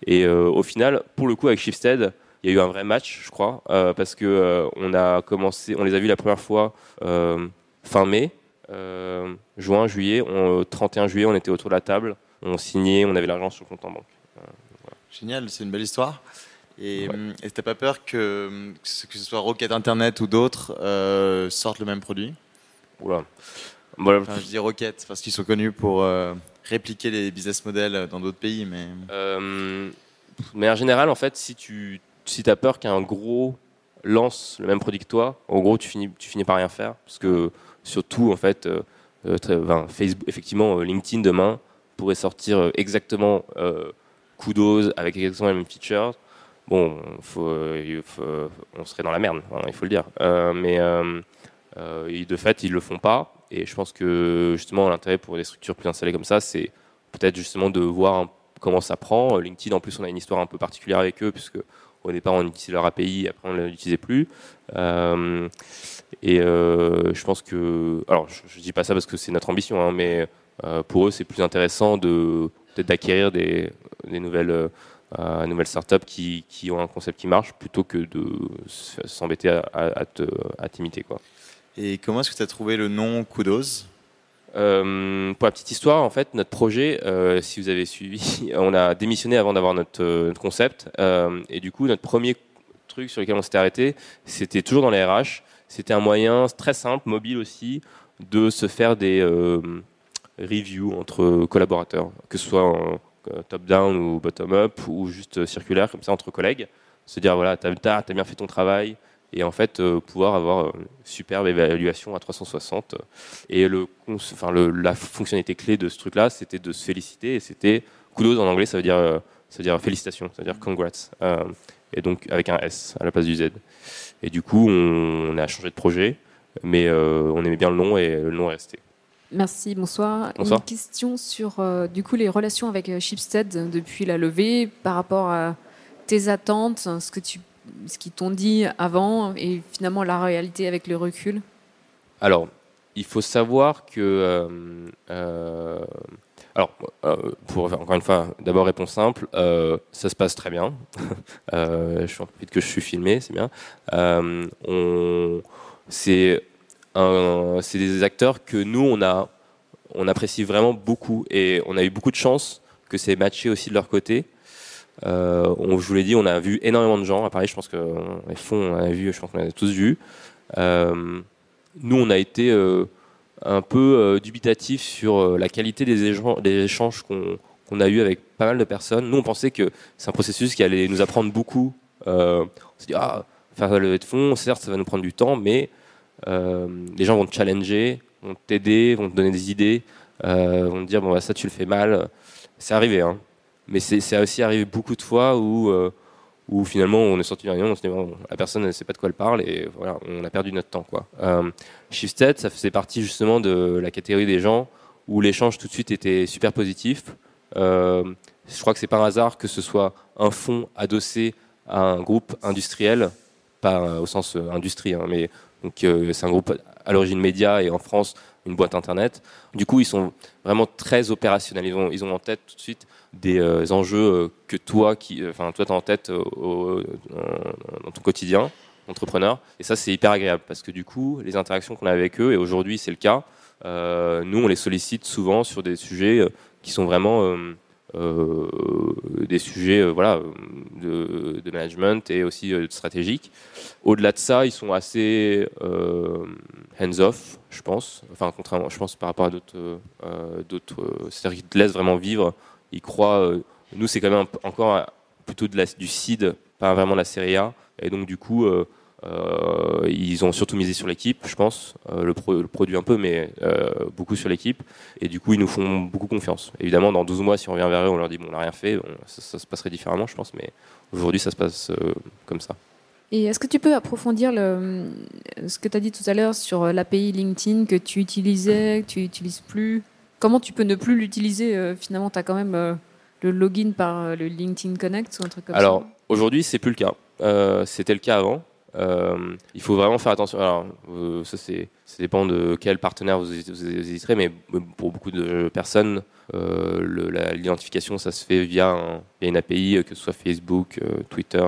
et euh, au final, pour le coup, avec Shifted, il y a eu un vrai match, je crois, euh, parce que on a commencé, on les a vus la première fois fin mai, juin, juillet, 31 juillet, on était autour de la table, on signait, on avait l'argent sur le compte en banque. Génial, c'est une belle histoire. Et tu t'as pas peur que, que ce soit Rocket Internet ou d'autres sortent le même produit? Oula. Voilà. Enfin, je dis Rocket parce qu'ils sont connus pour euh, répliquer les business models dans d'autres pays, mais Euh, mais en général, en fait, si tu si as peur qu'un gros lance le même produit que toi, en gros, tu finis, tu finis par rien faire. Parce que surtout, en fait, euh, euh, Facebook, effectivement, euh, LinkedIn demain pourrait sortir exactement Kudos avec exactement les mêmes features. Bon, on serait dans la merde, hein, il faut le dire. Mais de fait, ils le font pas. Et je pense que justement, l'intérêt pour des structures plus installées comme ça, c'est peut-être justement de voir comment ça prend. LinkedIn, en plus, on a une histoire un peu particulière avec eux, puisque au départ, on utilisait leur API, après, on ne l'utilisait plus. Et euh, je pense que. Alors, je ne dis pas ça parce que c'est notre ambition, hein, mais euh, pour eux, c'est plus intéressant de peut-être d'acquérir des, des nouvelles. euh, nouvelles startups qui, qui ont un concept qui marche plutôt que de s'embêter à, à, à te- à t'imiter quoi. Et comment est-ce que tu as trouvé le nom Kudos? Euh, pour la petite histoire, en fait, notre projet, euh, si vous avez suivi, on a démissionné avant d'avoir notre, notre concept. Euh, et du coup, notre premier truc sur lequel on s'était arrêté, c'était toujours dans les RH. C'était un moyen très simple, mobile aussi, de se faire des euh, reviews entre collaborateurs, que ce soit en euh, top-down ou bottom-up, ou juste circulaire, comme ça, entre collègues. Se dire, voilà, t'as as, bien fait ton travail. Et en fait, euh, pouvoir avoir une superbe évaluation à 360. Et le, enfin, la fonctionnalité clé de ce truc-là, c'était de se féliciter. Et c'était kudos en anglais, ça veut dire, ça veut dire félicitations, ça veut dire congrats. Et donc avec un S à la place du Z. Et du coup, on, on a changé de projet, mais euh, on aimait bien le nom et le nom est resté. Merci, bonsoir. Bonsoir. Une question sur euh, du coup les relations avec euh, Shipstead depuis la levée par rapport à tes attentes, ce que tu ce qu'ils t'ont dit avant et finalement la réalité avec le recul? Alors, il faut savoir que. euh, alors, euh, pour encore une fois, d'abord réponse simple, euh, ça se passe très bien. euh, je suis en profite que je suis filmé, c'est bien. C'est des acteurs que nous on a, on apprécie vraiment beaucoup et on a eu beaucoup de chance que c'est matché aussi de leur côté. Je vous l'ai dit, on a vu énormément de gens. À Paris, je pense que les on a vu, je pense qu'on a tous. Euh, nous, on a été un peu euh, dubitatif sur euh, la qualité des, échanges- qu'on a eu avec pas mal de personnes. Nous, on pensait que c'est un processus qui allait nous apprendre beaucoup. Euh, on s'est dit, ah, faire la levée de fonds, certes, ça va nous prendre du temps, mais les gens vont te challenger, vont t'aider, vont te donner des idées, vont te dire, bon, bah, ça, tu le fais mal. C'est arrivé, hein. Mais c'est aussi arrivé beaucoup de fois où, finalement on est sorti d'une réunion, on se dit la personne ne sait pas de quoi elle parle et voilà, on a perdu notre temps. Quoi. Shifted, ça faisait partie justement de la catégorie des gens où l'échange tout de suite était super positif. Euh, je crois que c'est par hasard que ce soit un fonds adossé à un groupe industriel, pas euh, au sens euh, industrie, hein, mais donc c'est un groupe à l'origine média et en France une boîte internet. Du coup, ils sont vraiment très opérationnels. Ils ont, ils ont en tête tout de suite des enjeux que toi, qui, enfin toi, t'as en tête au- dans ton quotidien, entrepreneur. Et ça, c'est hyper agréable parce que du coup, les interactions qu'on a avec eux, et aujourd'hui, c'est le cas. euh, nous, on les sollicite souvent sur des sujets euh, qui sont vraiment euh, des sujets voilà, de, management et aussi stratégiques. Au-delà de ça, ils sont assez hands-off, je pense. Enfin, contrairement, je pense par rapport à d'autres, c'est-à-dire qu'ils te laissent vraiment vivre. Ils croient. nous, c'est quand même encore plutôt de la, du seed, pas vraiment de la série A. Et donc, du coup, euh, ils ont surtout misé sur l'équipe, je pense. Euh, le, pro- le produit un peu, mais euh, beaucoup sur l'équipe. Et du coup, ils nous font beaucoup confiance. Évidemment, dans 12 mois, si on revient vers eux, on leur dit bon, on n'a rien fait, bon, ça, ça se passerait différemment, je pense. Mais aujourd'hui, ça se passe comme ça. Et est-ce que tu peux approfondir le, ce que tu as dit tout à l'heure sur l'API LinkedIn que tu utilisais, que tu n'utilises plus? Comment tu peux ne plus l'utiliser Finalement, tu as quand même le login par le LinkedIn Connect ou un truc comme Alors ça aujourd'hui, c'est plus le cas. C'était le cas avant. Euh, il faut vraiment faire attention. Alors, euh, ça, ça dépend de quel partenaire vous, vous hésiterez, mais pour beaucoup de personnes, euh, l'identification, ça se fait via, via une API, que ce soit Facebook, Twitter,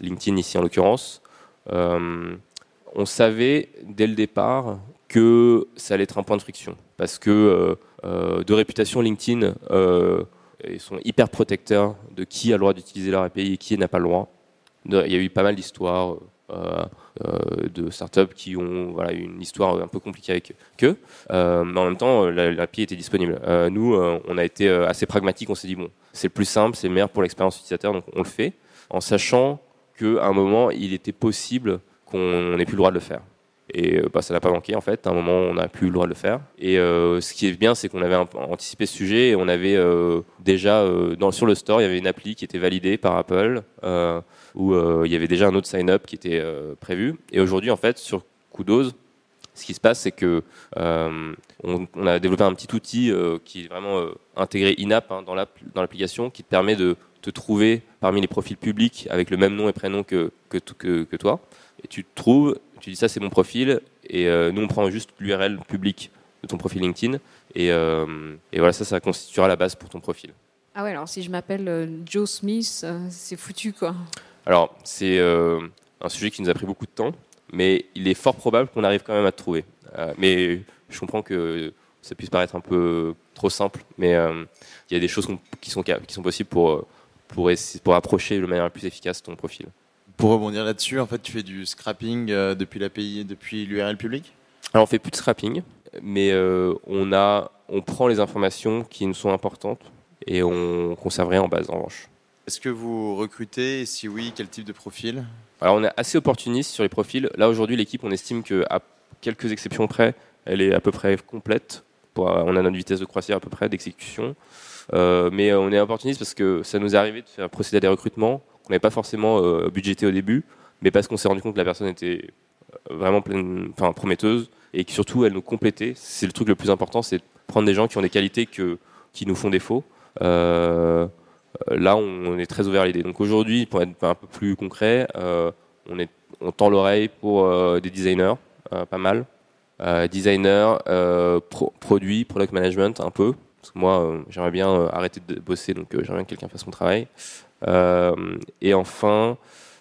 LinkedIn ici en l'occurrence. On savait dès le départ que ça allait être un point de friction parce que de réputation LinkedIn ils sont hyper protecteurs de qui a le droit d'utiliser leur API et qui n'a pas le droit. Il y a eu pas mal d'histoires. Euh, euh, de startups qui ont voilà, une histoire un peu compliquée avec eux. Euh, mais en même temps, l'appli était disponible. Nous, on a été assez pragmatique. On s'est dit, bon, c'est le plus simple, c'est le meilleur pour l'expérience utilisateur, donc on le fait, en sachant qu'à un moment, il était possible qu'on n'ait plus le droit de le faire. Et euh, bah, ça n'a pas manqué en fait. À un moment, on n'a plus le droit de le faire. Et euh, ce qui est bien, c'est qu'on avait anticipé ce sujet et on avait euh, déjà sur le store, il y avait une appli qui était validée par Apple où il y avait déjà un autre sign-up qui était prévu. Et aujourd'hui, en fait, sur Kudos, ce qui se passe, c'est que on, a développé un petit outil qui est vraiment intégré in-app hein, dans l'app- dans l'application, qui te permet de te trouver parmi les profils publics avec le même nom et prénom que toi. Et tu te trouves, tu dis ça c'est mon profil, et euh, nous on prend juste l'URL public de ton profil LinkedIn, et, euh, et voilà, ça, ça constituera la base pour ton profil. Ah ouais, alors si je m'appelle euh, Joe Smith, c'est foutu quoi. Alors, c'est un sujet qui nous a pris beaucoup de temps, mais il est fort probable qu'on arrive quand même à te trouver. Mais je comprends que ça puisse paraître un peu trop simple, mais euh, il y a des choses qui sont, ca- qui sont possibles pour, pour, pour approcher de manière la plus efficace ton profil. Pour rebondir là-dessus, en fait, tu fais du scrapping euh, depuis l'API, depuis l'URL public? Alors, on fait plus de scrapping, mais euh, on, a, on prend les informations qui nous sont importantes et on conserve rien en base, en revanche. Est-ce que vous recrutez Et si oui, quel type de profil? Alors on est assez opportuniste sur les profils. Là aujourd'hui l'équipe on estime qu'à quelques exceptions près, elle est à peu près complète. Pour, on a notre vitesse de croisière à peu près d'exécution. Euh, mais euh, on est opportuniste parce que ça nous est arrivé de faire procéder à des recrutements qu'on n'avait pas forcément euh, budgété au début, mais parce qu'on s'est rendu compte que la personne était euh, vraiment pleine, enfin, prometteuse et que surtout elle nous complétait. C'est le truc le plus important, c'est de prendre des gens qui ont des qualités que, qui nous font défaut. Euh, là, on, est très ouvert à l'idée. Donc aujourd'hui, pour être un peu plus concret, on, tend l'oreille pour des designers, pas mal. Designers, pro- produits, product management, un peu. Parce que moi, j'aimerais bien arrêter de bosser, donc j'aimerais bien que quelqu'un fasse mon travail. Euh, et enfin,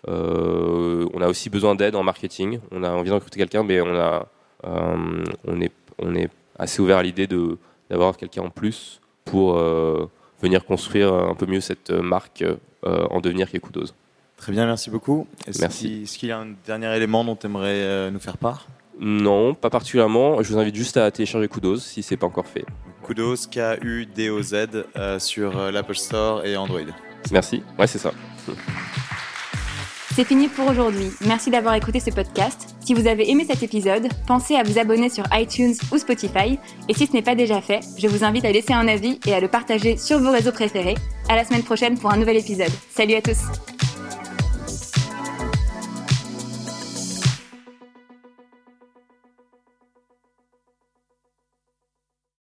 euh, on a aussi besoin d'aide en marketing. On a envie de recruter quelqu'un, mais on, a, euh, on, est, on est assez ouvert à l'idée de- d'avoir quelqu'un en plus pour venir construire un peu mieux cette marque en devenir qui est Kudos. Très bien, merci beaucoup. Est-ce Merci. qu'il- Est-ce qu'il y a un dernier élément dont tu aimerais nous faire part? Non, pas particulièrement. Je vous invite juste à télécharger Kudos si c'est pas encore fait. Kudos, K-U-D-O-Z, euh, sur l'Apple Store et Android. Merci. Ouais, c'est ça. C'est fini pour aujourd'hui. Merci d'avoir écouté ce podcast. Si vous avez aimé cet épisode, pensez à vous abonner sur iTunes ou Spotify. Et si ce n'est pas déjà fait, je vous invite à laisser un avis et à le partager sur vos réseaux préférés. À la semaine prochaine pour un nouvel épisode. Salut à tous!